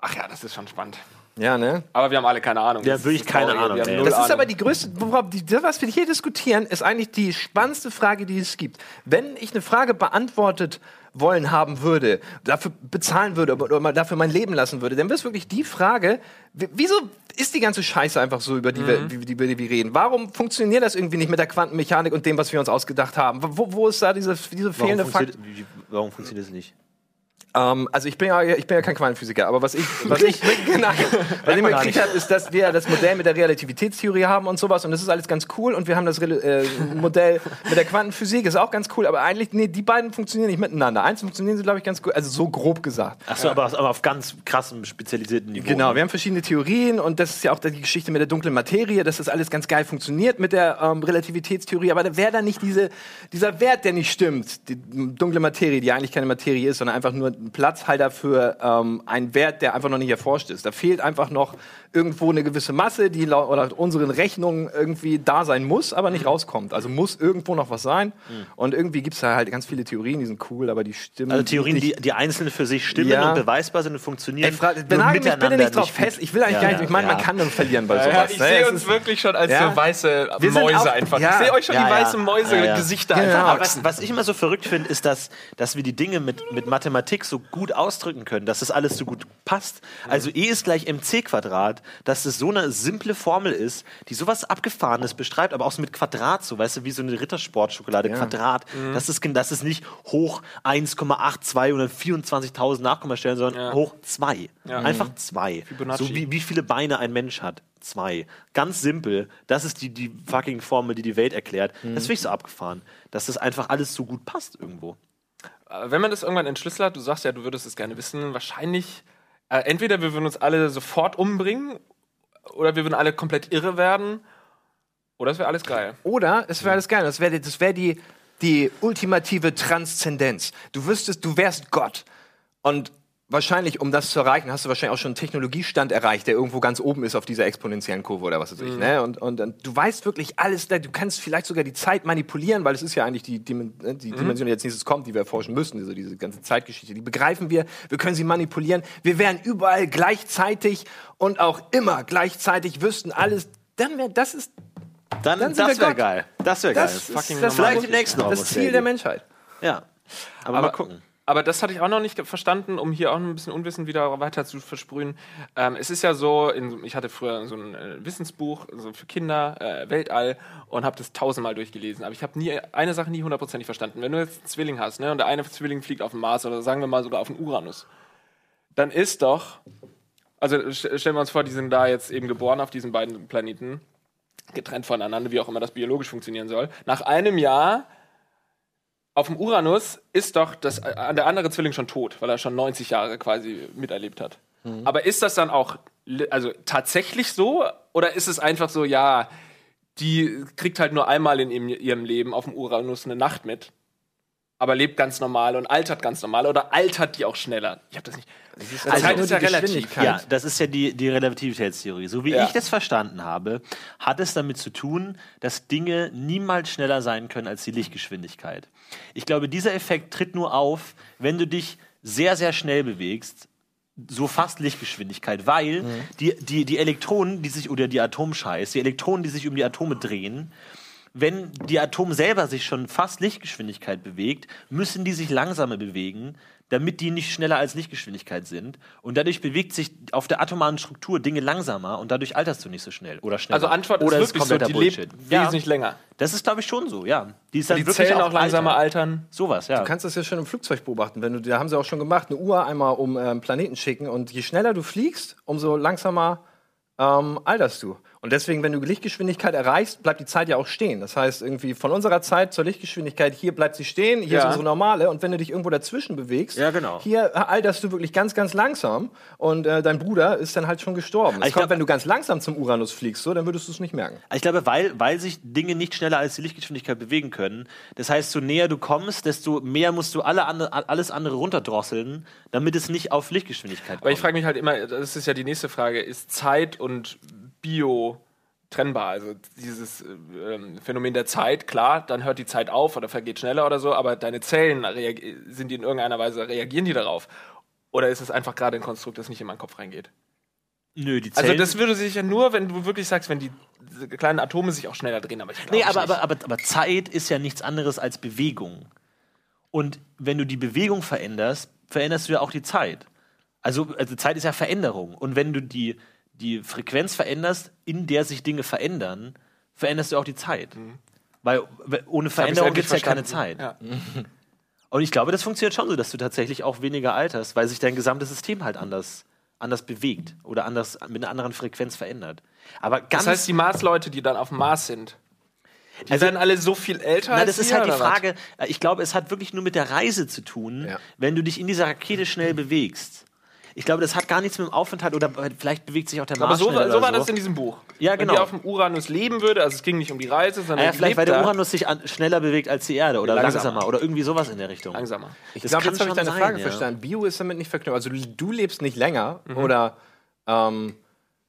Ach ja, das ist schon spannend. Ja, ne? Aber wir haben alle keine Ahnung. Wir Das haben wirklich ist das keine Traurige. Ahnung, Wir Das ist Ahnung. aber die größte, worauf die, das, was wir hier diskutieren, ist eigentlich die spannendste Frage, die es gibt. Wenn ich eine Frage beantwortet wollen haben würde, dafür bezahlen würde oder mal dafür mein Leben lassen würde, dann wäre es wirklich die Frage, wieso ist die ganze Scheiße einfach so, über die, wir, die, die, über die wir reden? Warum funktioniert das irgendwie nicht mit der Quantenmechanik und dem, was wir uns ausgedacht haben? Wo, wo ist da diese, diese fehlende Fakt? funktioniert, wie- warum funktioniert es nicht? Ähm, also ich bin ja, ich bin ja kein Quantenphysiker, aber was ich, was ich, genau, was ich mitgekriegt habe, ist, dass wir das Modell mit der Relativitätstheorie haben und sowas und das ist alles ganz cool und wir haben das Rel- äh, Modell mit der Quantenphysik, ist auch ganz cool, aber eigentlich, nee, die beiden funktionieren nicht miteinander. Eins funktionieren sie, glaube ich, ganz gut, also so grob gesagt. Achso, aber, aber auf ganz krassem, spezialisierten Niveau. Genau, wir haben verschiedene Theorien und das ist ja auch die Geschichte mit der dunklen Materie, dass das alles ganz geil funktioniert mit der ähm, Relativitätstheorie, aber da wäre dann nicht diese, dieser Wert, der nicht stimmt, die dunkle Materie, die eigentlich keine Materie ist, sondern einfach nur Platzhalter für ähm, einen Wert, der einfach noch nicht erforscht ist. Da fehlt einfach noch irgendwo eine gewisse Masse, die laut oder unseren Rechnungen irgendwie da sein muss, aber nicht rauskommt. Also muss irgendwo noch was sein und irgendwie gibt es da halt ganz viele Theorien, die sind cool, aber die stimmen Also Theorien, nicht die, die einzeln für sich stimmen Ja. und beweisbar sind und funktionieren. Ey, fra- nur benagel mich bitte nicht drauf fest. Ich will eigentlich Ja, gar nicht. Ich meine, ja. man kann nur verlieren bei Ja, sowas. ich ne? sehe uns wirklich schon als Ja. so weiße Mäuse auch- einfach. ja. Ich sehe euch schon Ja, die ja. weißen Mäuse, Ja, ja. Gesichter Genau. einfach was, was ich immer so verrückt finde, ist, dass, dass wir die Dinge mit, mit Mathematik so gut ausdrücken können, dass das alles so gut passt. Also E ist gleich mc Quadrat, dass das so eine simple Formel ist, die sowas Abgefahrenes beschreibt, aber auch so mit Quadrat, so weißt du, wie so eine Rittersportschokolade, Quadrat. Das, ist, das ist nicht hoch 1,82 oder 24.000 Nachkommastellen, sondern Ja. hoch 2. Ja. Einfach 2. Fibonacci. So wie, wie viele Beine ein Mensch hat. Zwei. Ganz simpel. Das ist die, die fucking Formel, die die Welt erklärt. Das finde ich so abgefahren, dass das einfach alles so gut passt irgendwo. Äh, Wenn man das irgendwann entschlüsselt du sagst ja, du würdest es gerne wissen, wahrscheinlich, äh, entweder wir würden uns alle sofort umbringen oder wir würden alle komplett irre werden oder es wäre alles geil. Oder es wäre alles geil. Das wäre das wär die, die ultimative Transzendenz. Du wüsstest, du wärst Gott. Und wahrscheinlich, um das zu erreichen, hast du wahrscheinlich auch schon einen Technologiestand erreicht, der irgendwo ganz oben ist auf dieser exponentiellen Kurve oder was weiß ich. Ne? Und, und, und du weißt wirklich alles, da- du kannst vielleicht sogar die Zeit manipulieren, weil es ist ja eigentlich die, Dimen- äh, die Dimension, die jetzt nächstes kommt, die wir erforschen müssen, diese, diese ganze Zeitgeschichte. Die begreifen wir, wir können sie manipulieren. Wir wären überall gleichzeitig und auch immer gleichzeitig, wüssten alles. Dann wäre das ist Dann, Dann das wäre geil. Das wäre geil. das, ist fucking das, Vielleicht das, im nächsten das Ziel der Menschheit. Ja. Aber, mal gucken. Aber das hatte ich auch noch nicht verstanden, um hier auch ein bisschen Unwissen wieder weiter zu versprühen. Ähm, es ist ja so, in, ich hatte früher so ein äh, Wissensbuch so für Kinder, äh, Weltall, und habe das tausendmal durchgelesen. Aber ich habe nie eine Sache nie hundertprozentig verstanden. Wenn du jetzt einen Zwilling hast, ne, und der eine Zwilling fliegt auf den Mars oder sagen wir mal sogar auf den Uranus, dann ist doch, also st- stellen wir uns vor, die sind da jetzt eben geboren auf diesen beiden Planeten, getrennt voneinander, wie auch immer das biologisch funktionieren soll. Nach einem Jahr auf dem Uranus ist doch das, äh, der andere Zwilling schon tot, weil er schon 90 Jahre quasi miterlebt hat. Aber ist das dann auch also tatsächlich so? Oder ist es einfach so, ja, die kriegt halt nur einmal in ihrem Leben auf dem Uranus eine Nacht mit, aber lebt ganz normal und altert ganz normal oder altert die auch schneller? Ich habe das nicht. Also Zeit nur ist ja relativ. Ja, das ist ja die, die Relativitätstheorie. So wie Ja. ich das verstanden habe, hat es damit zu tun, dass Dinge niemals schneller sein können als die Lichtgeschwindigkeit. Ich glaube, dieser Effekt tritt nur auf, wenn du dich sehr, sehr schnell bewegst, so fast Lichtgeschwindigkeit, weil Mhm. die, die, die Elektronen, die sich, oder die Atomscheiß, die Elektronen, die sich um die Atome drehen, wenn die Atome selber sich schon fast Lichtgeschwindigkeit bewegt, müssen die sich langsamer bewegen, damit die nicht schneller als Lichtgeschwindigkeit sind. Und dadurch bewegt sich auf der atomaren Struktur Dinge langsamer und dadurch alterst du nicht so schnell oder schneller. Also Antwort oder ist wirklich so, die lebt ja, wesentlich länger. das ist, glaube ich, schon so, ja. Die, ist dann Die Zellen auch langsamer altern. altern. Sowas, ja. Du kannst das ja schon im Flugzeug beobachten. Wenn du, da haben sie auch schon gemacht, eine Uhr einmal um ähm, Planeten schicken und je schneller du fliegst, umso langsamer ähm, alterst du. Und deswegen, wenn du Lichtgeschwindigkeit erreichst, bleibt die Zeit ja auch stehen. Das heißt, irgendwie von unserer Zeit zur Lichtgeschwindigkeit, hier bleibt sie stehen, hier Ja. ist unsere normale. Und wenn du dich irgendwo dazwischen bewegst, Ja, genau. hier alterst du wirklich ganz, ganz langsam. Und äh, dein Bruder ist dann halt schon gestorben. Das Ich kommt, glaub- wenn du ganz langsam zum Uranus fliegst, so, dann würdest du es nicht merken. Ich glaube, weil, weil sich Dinge nicht schneller als die Lichtgeschwindigkeit bewegen können. Das heißt, so näher du kommst, desto mehr musst du alle andere, alles andere runterdrosseln, damit es nicht auf Lichtgeschwindigkeit kommt. Aber ich frage mich halt immer, das ist ja die nächste Frage, ist Zeit und Bio trennbar? Also dieses äh, Phänomen der Zeit, klar, dann hört die Zeit auf oder vergeht schneller oder so, aber deine Zellen, sind die in irgendeiner Weise, reagieren die darauf? Oder ist es einfach gerade ein Konstrukt, das nicht in meinen Kopf reingeht? Nö, die Zellen. Also das würde sich ja nur, wenn du wirklich sagst, wenn die kleinen Atome sich auch schneller drehen, aber ich glaube Nee, aber, aber, aber, aber Zeit ist ja nichts anderes als Bewegung. Und wenn du die Bewegung veränderst, veränderst du ja auch die Zeit. Also, also Zeit ist ja Veränderung. Und wenn du die, die Frequenz veränderst, in der sich Dinge verändern, veränderst du auch die Zeit. Weil w- ohne Veränderung gibt es ja keine Zeit. Ja. Und ich glaube, das funktioniert schon so, dass du tatsächlich auch weniger alterst, weil sich dein gesamtes System halt anders, anders bewegt oder anders mit einer anderen Frequenz verändert. Aber ganz Das heißt, die Mars-Leute, die dann auf dem Mars sind, die Also- werden alle so viel älter Na, als das ist wir, halt die was? Frage. äh, Ich glaube, es hat wirklich nur mit der Reise zu tun, Ja. wenn du dich in dieser Rakete schnell bewegst. Ich glaube, das hat gar nichts mit dem Aufenthalt oder vielleicht bewegt sich auch der Mars Aber so, so oder war das in diesem Buch. Ja, Wenn genau. die auf dem Uranus leben würde, also es ging nicht um die Reise, sondern ja, vielleicht, weil der Uranus sich an, schneller bewegt als die Erde oder Langsamer. langsamer, oder irgendwie sowas in der Richtung. langsamer. Ich glaube, jetzt habe ich deine sein, Frage ja. verstanden. Bio ist damit nicht verknüpft. Also du, du lebst nicht länger Mhm. oder ähm,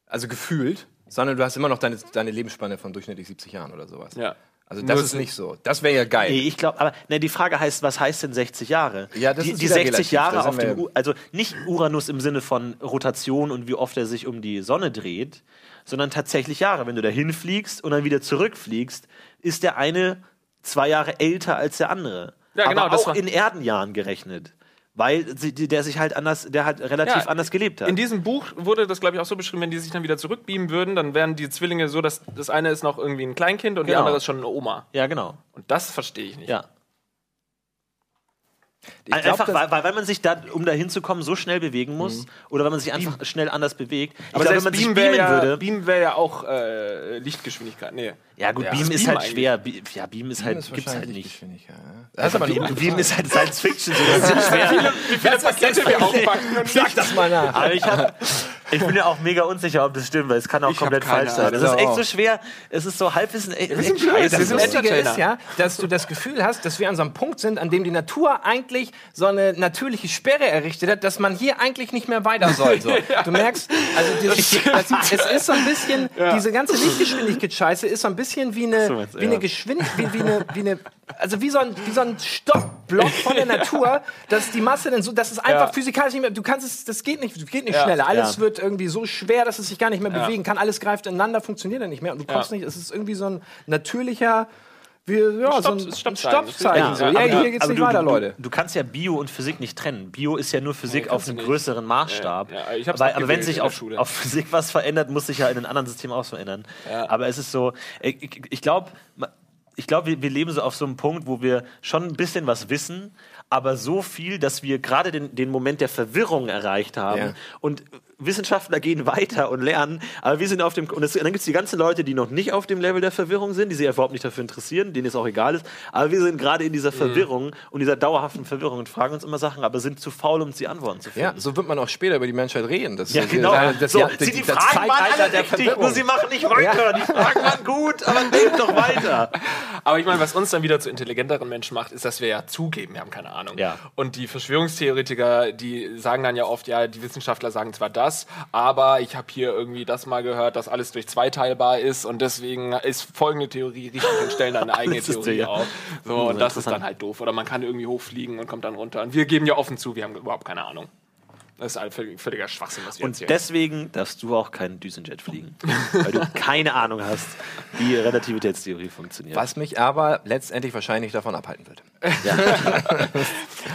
also gefühlt, sondern du hast immer noch deine, deine Lebensspanne von durchschnittlich 70 Jahren oder sowas. Ja. Also das Nur ist nicht so. Das wäre ja geil. Nee, ich glaube, aber ne, die Frage heißt, was heißt denn 60 Jahre? Ja, das die, ist die wieder 60 relativ, Jahre auf dem, U also nicht Uranus im Sinne von Rotation und wie oft er sich um die Sonne dreht, sondern tatsächlich Jahre. Wenn du da hinfliegst und dann wieder zurückfliegst, ist der eine zwei Jahre älter als der andere. Ja, genau, aber das auch war- in Erdenjahren gerechnet. Weil sie- der sich halt anders, der halt relativ Ja, anders gelebt hat. In diesem Buch wurde das, glaube ich, auch so beschrieben, wenn die sich dann wieder zurückbeamen würden, dann wären die Zwillinge so, dass das eine ist noch irgendwie ein Kleinkind und die Genau. andere ist schon eine Oma. ja, genau. Und das verstehe ich nicht. Ja. Glaub, einfach, weil, weil, man sich da, um da hinzukommen, so schnell bewegen muss oder weil man sich einfach schnell anders bewegt. Ich Aber glaube, selbst wenn man sich Beam wäre beamen ja, würde. Beam wär ja auch äh, Lichtgeschwindigkeit. Nee. Ja, gut, Ja. Beam ist Beam halt schwer. Be ja, Beam ist halt, ist gibt's halt nicht. Ja. Das ist aber Beam, Beam ist halt Science Fiction, so das ist schwer. Wie viele Pakete wir aufpacken Sag das mal nach. Aber ich habe Ich bin ja auch mega unsicher, ob das stimmt, weil es kann auch Ich komplett falsch sein. Das Ahnung. ist echt so schwer. Es ist so Halbwissen. Ey, echt blöd. Das Lustige ist ja, dass du das Gefühl hast, dass wir an so einem Punkt sind, an dem die Natur eigentlich so eine natürliche Sperre errichtet hat, dass man hier eigentlich nicht mehr weiter soll. So. Du merkst, also dieses, das, es ist so ein bisschen, diese ganze Lichtgeschwindigkeit-Scheiße ist so ein bisschen wie eine, So wie eine ja. Geschwind, wie, wie eine, wie eine, also wie so ein, wie so ein Stoppblock von der Natur, dass die Masse dann so, das ist einfach Ja. physikalisch nicht mehr, du kannst es, das geht nicht, das geht nicht Ja. schneller. Alles Ja. Wird irgendwie so schwer, dass es sich gar nicht mehr Ja. bewegen kann. Alles greift ineinander, funktioniert dann nicht mehr und du kommst Ja. nicht, es ist irgendwie so ein natürlicher, wie, ja, so ein, Stopp- Stoppzeichen. Stoppzeichen. Ja, so. Ja, hier geht's nicht du, weiter, Leute. Du, du kannst ja Bio und Physik nicht trennen. Bio ist ja nur Physik auf kannst du einem größeren Maßstab. Ja, ja, aber, aber wenn sich auf, auf Physik was verändert, muss sich ja in einem anderen System auch verändern. Aber es ist so, ich, ich, ich glaube, ich glaube, wir, wir leben so auf so einem Punkt, wo wir schon ein bisschen was wissen, aber so viel, dass wir gerade den, den Moment der Verwirrung erreicht haben. Ja. Und Wissenschaftler gehen weiter und lernen, aber wir sind auf dem, und es, dann gibt es die ganzen Leute, die noch nicht auf dem Level der Verwirrung sind, die sich überhaupt nicht dafür interessieren, denen es auch egal ist, aber wir sind gerade in dieser Mhm. Verwirrung und dieser dauerhaften Verwirrung und fragen uns immer Sachen, aber sind zu faul, um die Antworten zu Ja, finden. so wird man auch später über die Menschheit reden. Das Ja, ist- genau. Das, das, so, ja, sie, die das Fragen waren alle der richtig, Verwirrung. nur sie machen nicht weiter. Die Fragen waren gut, aber denkt doch weiter. Aber ich meine, was uns dann wieder zu intelligenteren Menschen macht, ist, dass wir ja zugeben, wir haben keine Ahnung. Ja. Und die Verschwörungstheoretiker, die sagen dann ja oft, ja, die Wissenschaftler sagen zwar das, aber ich habe hier irgendwie das mal gehört, dass alles durch zwei teilbar ist und deswegen ist folgende Theorie richtig und stellen dann eine eigene Theorie ja. auf. So, Hm, und das ist dann halt doof. Oder man kann irgendwie hochfliegen und kommt dann runter. Und wir geben ja offen zu, wir haben überhaupt keine Ahnung. Das ist ein völlig- völliger Schwachsinn, was wir Und erzählen. deswegen darfst du auch keinen Düsenjet fliegen, weil du keine Ahnung hast, wie Relativitätstheorie funktioniert. Was mich aber letztendlich wahrscheinlich davon abhalten wird.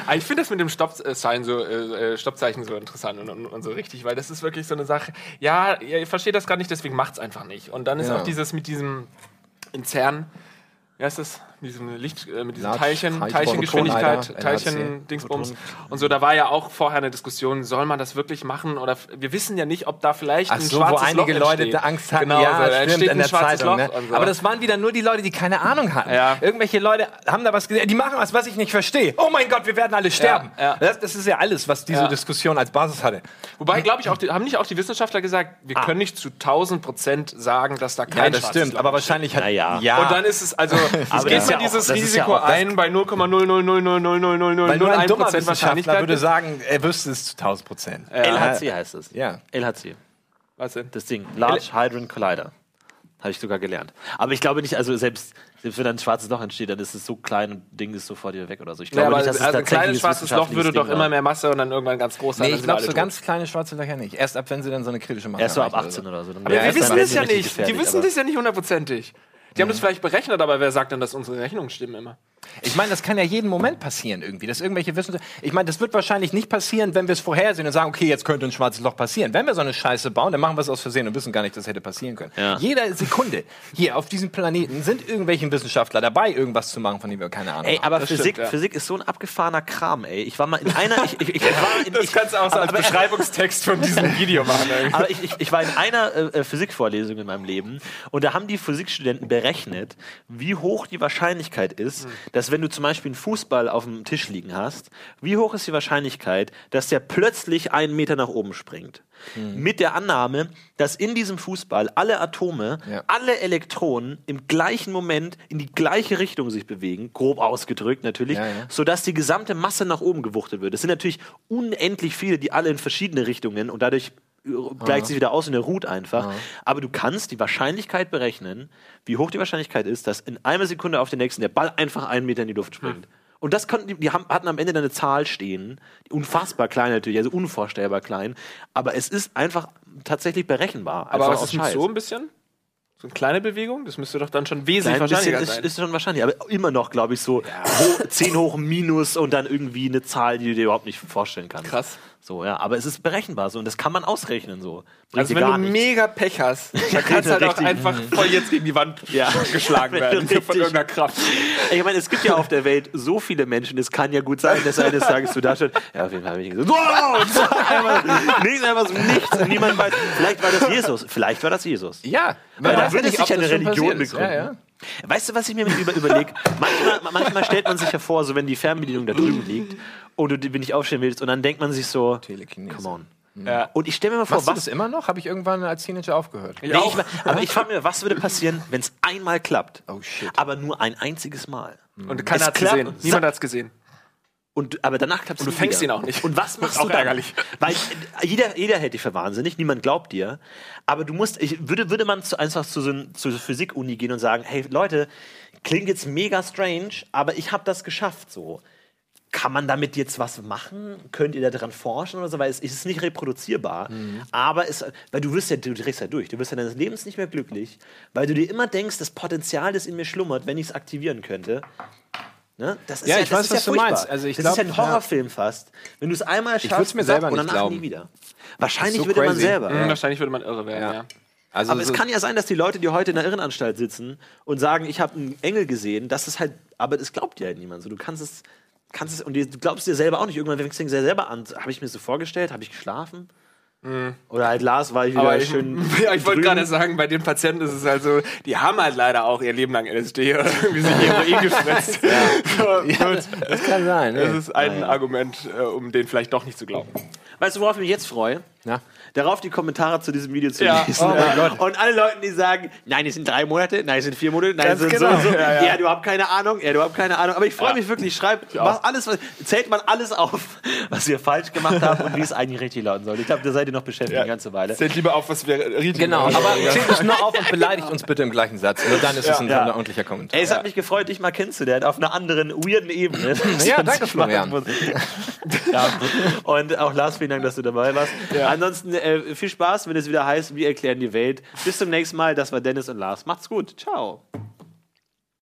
Ah, Ich finde das mit dem Stoppzeichen so, äh, äh, Stoppzeichen so interessant und, und, und so richtig, weil das ist wirklich so eine Sache. Ja, ihr versteht das gerade nicht, deswegen macht's einfach nicht. Und dann ist Ja. auch dieses mit diesem in CERN, wie heißt das? Mit diesem Licht, äh, mit Large Teilchen, Teilchengeschwindigkeit, Teilchen-Dingsbums. Und so, da war ja auch vorher eine Diskussion, soll man das wirklich machen? Oder wir wissen ja nicht, ob da vielleicht Ach ein so, wo schwarzes einige Loch Leute entsteht. da Angst hatten. Genau, ja, so, da stimmt, in ein der schwarzes Zeitung. Loch. Ne? so. Aber das waren wieder nur die Leute, die keine Ahnung hatten. Ja. Irgendwelche Leute haben da was gesehen, die machen was, was ich nicht verstehe. Oh mein Gott, wir werden alle sterben. ja. Das, das ist ja alles, was diese Ja. Diskussion als Basis hatte. Wobei, glaube ich, auch, die, haben nicht auch die Wissenschaftler gesagt, wir können nicht zu 1000 Prozent sagen, dass da kein Ah. Ja, das stimmt. Loch Aber wahrscheinlich hat. Naja. ja. Und dann ist es, also, es geht ja auch- dieses Risiko ja auch- ein bei 0,000000001% Weil nur ein dummer Wissenschaftler Wahrscheinlichkeit. würde sagen, er wüsste es zu 1000 Prozent. LHC heißt es. Ja. LHC. Was denn? Das Ding. Large Hadron Collider. Habe ich sogar gelernt. Aber ich glaube nicht, also selbst, selbst wenn ein schwarzes Loch entsteht, dann ist es so klein und Ding ist sofort wieder weg oder so. Ich Ja, glaube aber nicht, dass es also ein kleines schwarzes Loch würde doch immer mehr Masse und dann irgendwann ganz groß sein. Nee, ich glaube, so tot. ganz kleine schwarze Löcher nicht. Erst ab, wenn sie dann so eine kritische Masse Erst so ab erreichen 18 oder so. Aber wäre wir wissen das ja nicht. Die wissen das ja nicht hundertprozentig. Die haben das vielleicht berechnet, aber wer sagt denn, dass unsere Rechnungen stimmen immer? Ich meine, das kann ja jeden Moment passieren irgendwie, dass irgendwelche Wissenschaftler. Ich meine, das wird wahrscheinlich nicht passieren, wenn wir es vorhersehen und sagen, okay, jetzt könnte ein schwarzes Loch passieren. Wenn wir so eine Scheiße bauen, dann machen wir es aus Versehen und wissen gar nicht, dass hätte passieren können. Ja. Jede Sekunde hier auf diesem Planeten sind irgendwelchen Wissenschaftler dabei, irgendwas zu machen, von dem wir keine Ahnung Ey, haben. aber Das Physik, stimmt, ja. Physik ist so ein abgefahrener Kram, ey. Ich war mal in einer. Ich, ich, ich war in, ich, du auch aber- aber- Beschreibungstext von diesem Video machen. Aber ich, ich, ich war in einer äh, äh, Physikvorlesung in meinem Leben und da haben die Physikstudenten berechnet, wie hoch die Wahrscheinlichkeit ist, dass wenn du zum Beispiel einen Fußball auf dem Tisch liegen hast, wie hoch ist die Wahrscheinlichkeit, dass der plötzlich einen Meter nach oben springt. Mit der Annahme, dass in diesem Fußball alle Atome, Ja. alle Elektronen im gleichen Moment in die gleiche Richtung sich bewegen, grob ausgedrückt natürlich, Ja, ja. sodass die gesamte Masse nach oben gewuchtet wird. Es sind natürlich unendlich viele, die alle in verschiedene Richtungen und dadurch gleicht sich wieder aus und er ruht einfach. Aber du kannst die Wahrscheinlichkeit berechnen, wie hoch die Wahrscheinlichkeit ist, dass in einer Sekunde auf den nächsten der Ball einfach einen Meter in die Luft springt. Und das konnten die, die haben, hatten am Ende dann eine Zahl stehen, die unfassbar klein natürlich, also unvorstellbar klein. Aber es ist einfach tatsächlich berechenbar. Aber einfach was ist mit so ein bisschen? So eine kleine Bewegung? Das müsste doch dann schon wesentlich Klein wahrscheinlicher ist, sein. ist schon wahrscheinlich, aber immer noch, glaube ich, so hoch, 10 hoch minus und dann irgendwie eine Zahl, die du dir überhaupt nicht vorstellen kannst. Krass. So, ja, aber es ist berechenbar so und das kann man ausrechnen so. Bringt Also wenn du nichts. mega Pech hast, dann kannst du halt auch einfach voll jetzt gegen die Wand Ja. geschlagen werden. Von irgendeiner Kraft. Ich meine, es gibt ja auf der Welt so viele Menschen, es kann ja gut sein, dass eines Tages du da schon, ja, auf jeden Fall habe ich gesagt, wow, nichts, einfach so nichts und niemand weiß, vielleicht war das Jesus, vielleicht war das Jesus. Ja, Weil da würde nicht, sich ob eine Religion begründen. Ja, ja. Weißt du, was ich mir über, überlege? Manchmal, manchmal stellt man sich ja vor, so wenn die Fernbedienung da drüben liegt und du die nicht aufstellen willst und dann denkt man sich so, Telekinese. come on. Ja. Und ich stelle mir mal vor, Machst du was das immer noch? Habe ich irgendwann als Teenager aufgehört. Nee, ich, aber ich frage mir, was würde passieren, wenn es einmal klappt? Oh, shit. Aber nur ein einziges Mal. Und keiner Es hat klappt- gesehen. Niemand hat es gesehen. Und, aber danach klappt es Und du fängst ihn auch nicht. Und was Das machst ist auch du dann? ärgerlich. Weil äh, jeder, jeder hält dich für wahnsinnig, niemand glaubt dir. Aber du musst, ich, würde, würde man zu, einfach zu so zur Physik-Uni gehen und sagen, hey Leute, klingt jetzt mega strange, aber ich habe das geschafft so. Kann man damit jetzt was machen? Könnt ihr da dran forschen oder so? Weil es ist nicht reproduzierbar. Mhm. Aber es, weil du wirst ja, du drehst ja durch. Du wirst ja deines Lebens nicht mehr glücklich, weil du dir immer denkst, das Potenzial, das in mir schlummert, wenn ich es aktivieren könnte. Ne? Das ist Ja, ja, ich das weiß, ist ja was du furchtbar. meinst. Also ich das glaub, ist ja ein Horrorfilm fast. Wenn du es einmal schaffst, würd's mir selber und nicht danach glauben. nie wieder. Wahrscheinlich so würde man selber. Mhm, Wahrscheinlich würde man irre werden, Ja. ja. Also Aber es so- kann ja sein, dass die Leute, die heute in der Irrenanstalt sitzen und sagen, ich habe einen Engel gesehen, das ist halt, aber das glaubt dir halt niemand. So, du kannst es, kannst es, und du glaubst dir selber auch nicht. Irgendwann fängst du dir selber an. Habe ich mir so vorgestellt? Habe ich geschlafen? Oder halt Lars war ich wieder ich, schön. ja, ich wollte gerade sagen, bei den Patienten ist es halt so, die haben halt leider auch ihr Leben lang LSD oder irgendwie sich Heroin gespritzt. So, gut. das kann sein. Das ist ein Argument, äh, um den vielleicht doch nicht zu glauben. Weißt du, worauf ich mich jetzt freue? Na? Darauf die Kommentare zu diesem Video zu Ja. lesen. Oh mein Gott. Und alle Leute, die sagen, nein, es sind drei Monate, nein, es sind vier Monate, nein, es sind genau. so und so. Ja, Ja, ja. du hast keine Ahnung, ja, du hast keine Ahnung. Aber ich freue mich wirklich, schreibt, alles, was, zählt man alles auf, was wir falsch gemacht haben und wie es eigentlich richtig lauten soll. Ich glaube, da seid ihr noch beschäftigt eine ganze Weile. Zählt lieber auf, was wir richtig Genau, aber zählt es nur auf und beleidigt uns bitte im gleichen Satz. Nur dann ist es ein Ja. ordentlicher Kommentar. Ey, es hat mich gefreut, dich mal kennenzulernen, auf einer anderen, weirden Ebene. Ja, danke, Florian. ja. Und auch Lars, vielen Dank, dass du dabei warst. Ansonsten äh, viel Spaß, wenn es wieder heißt, wir erklären die Welt. Bis zum nächsten Mal, das war Dennis und Lars. Macht's gut. Ciao.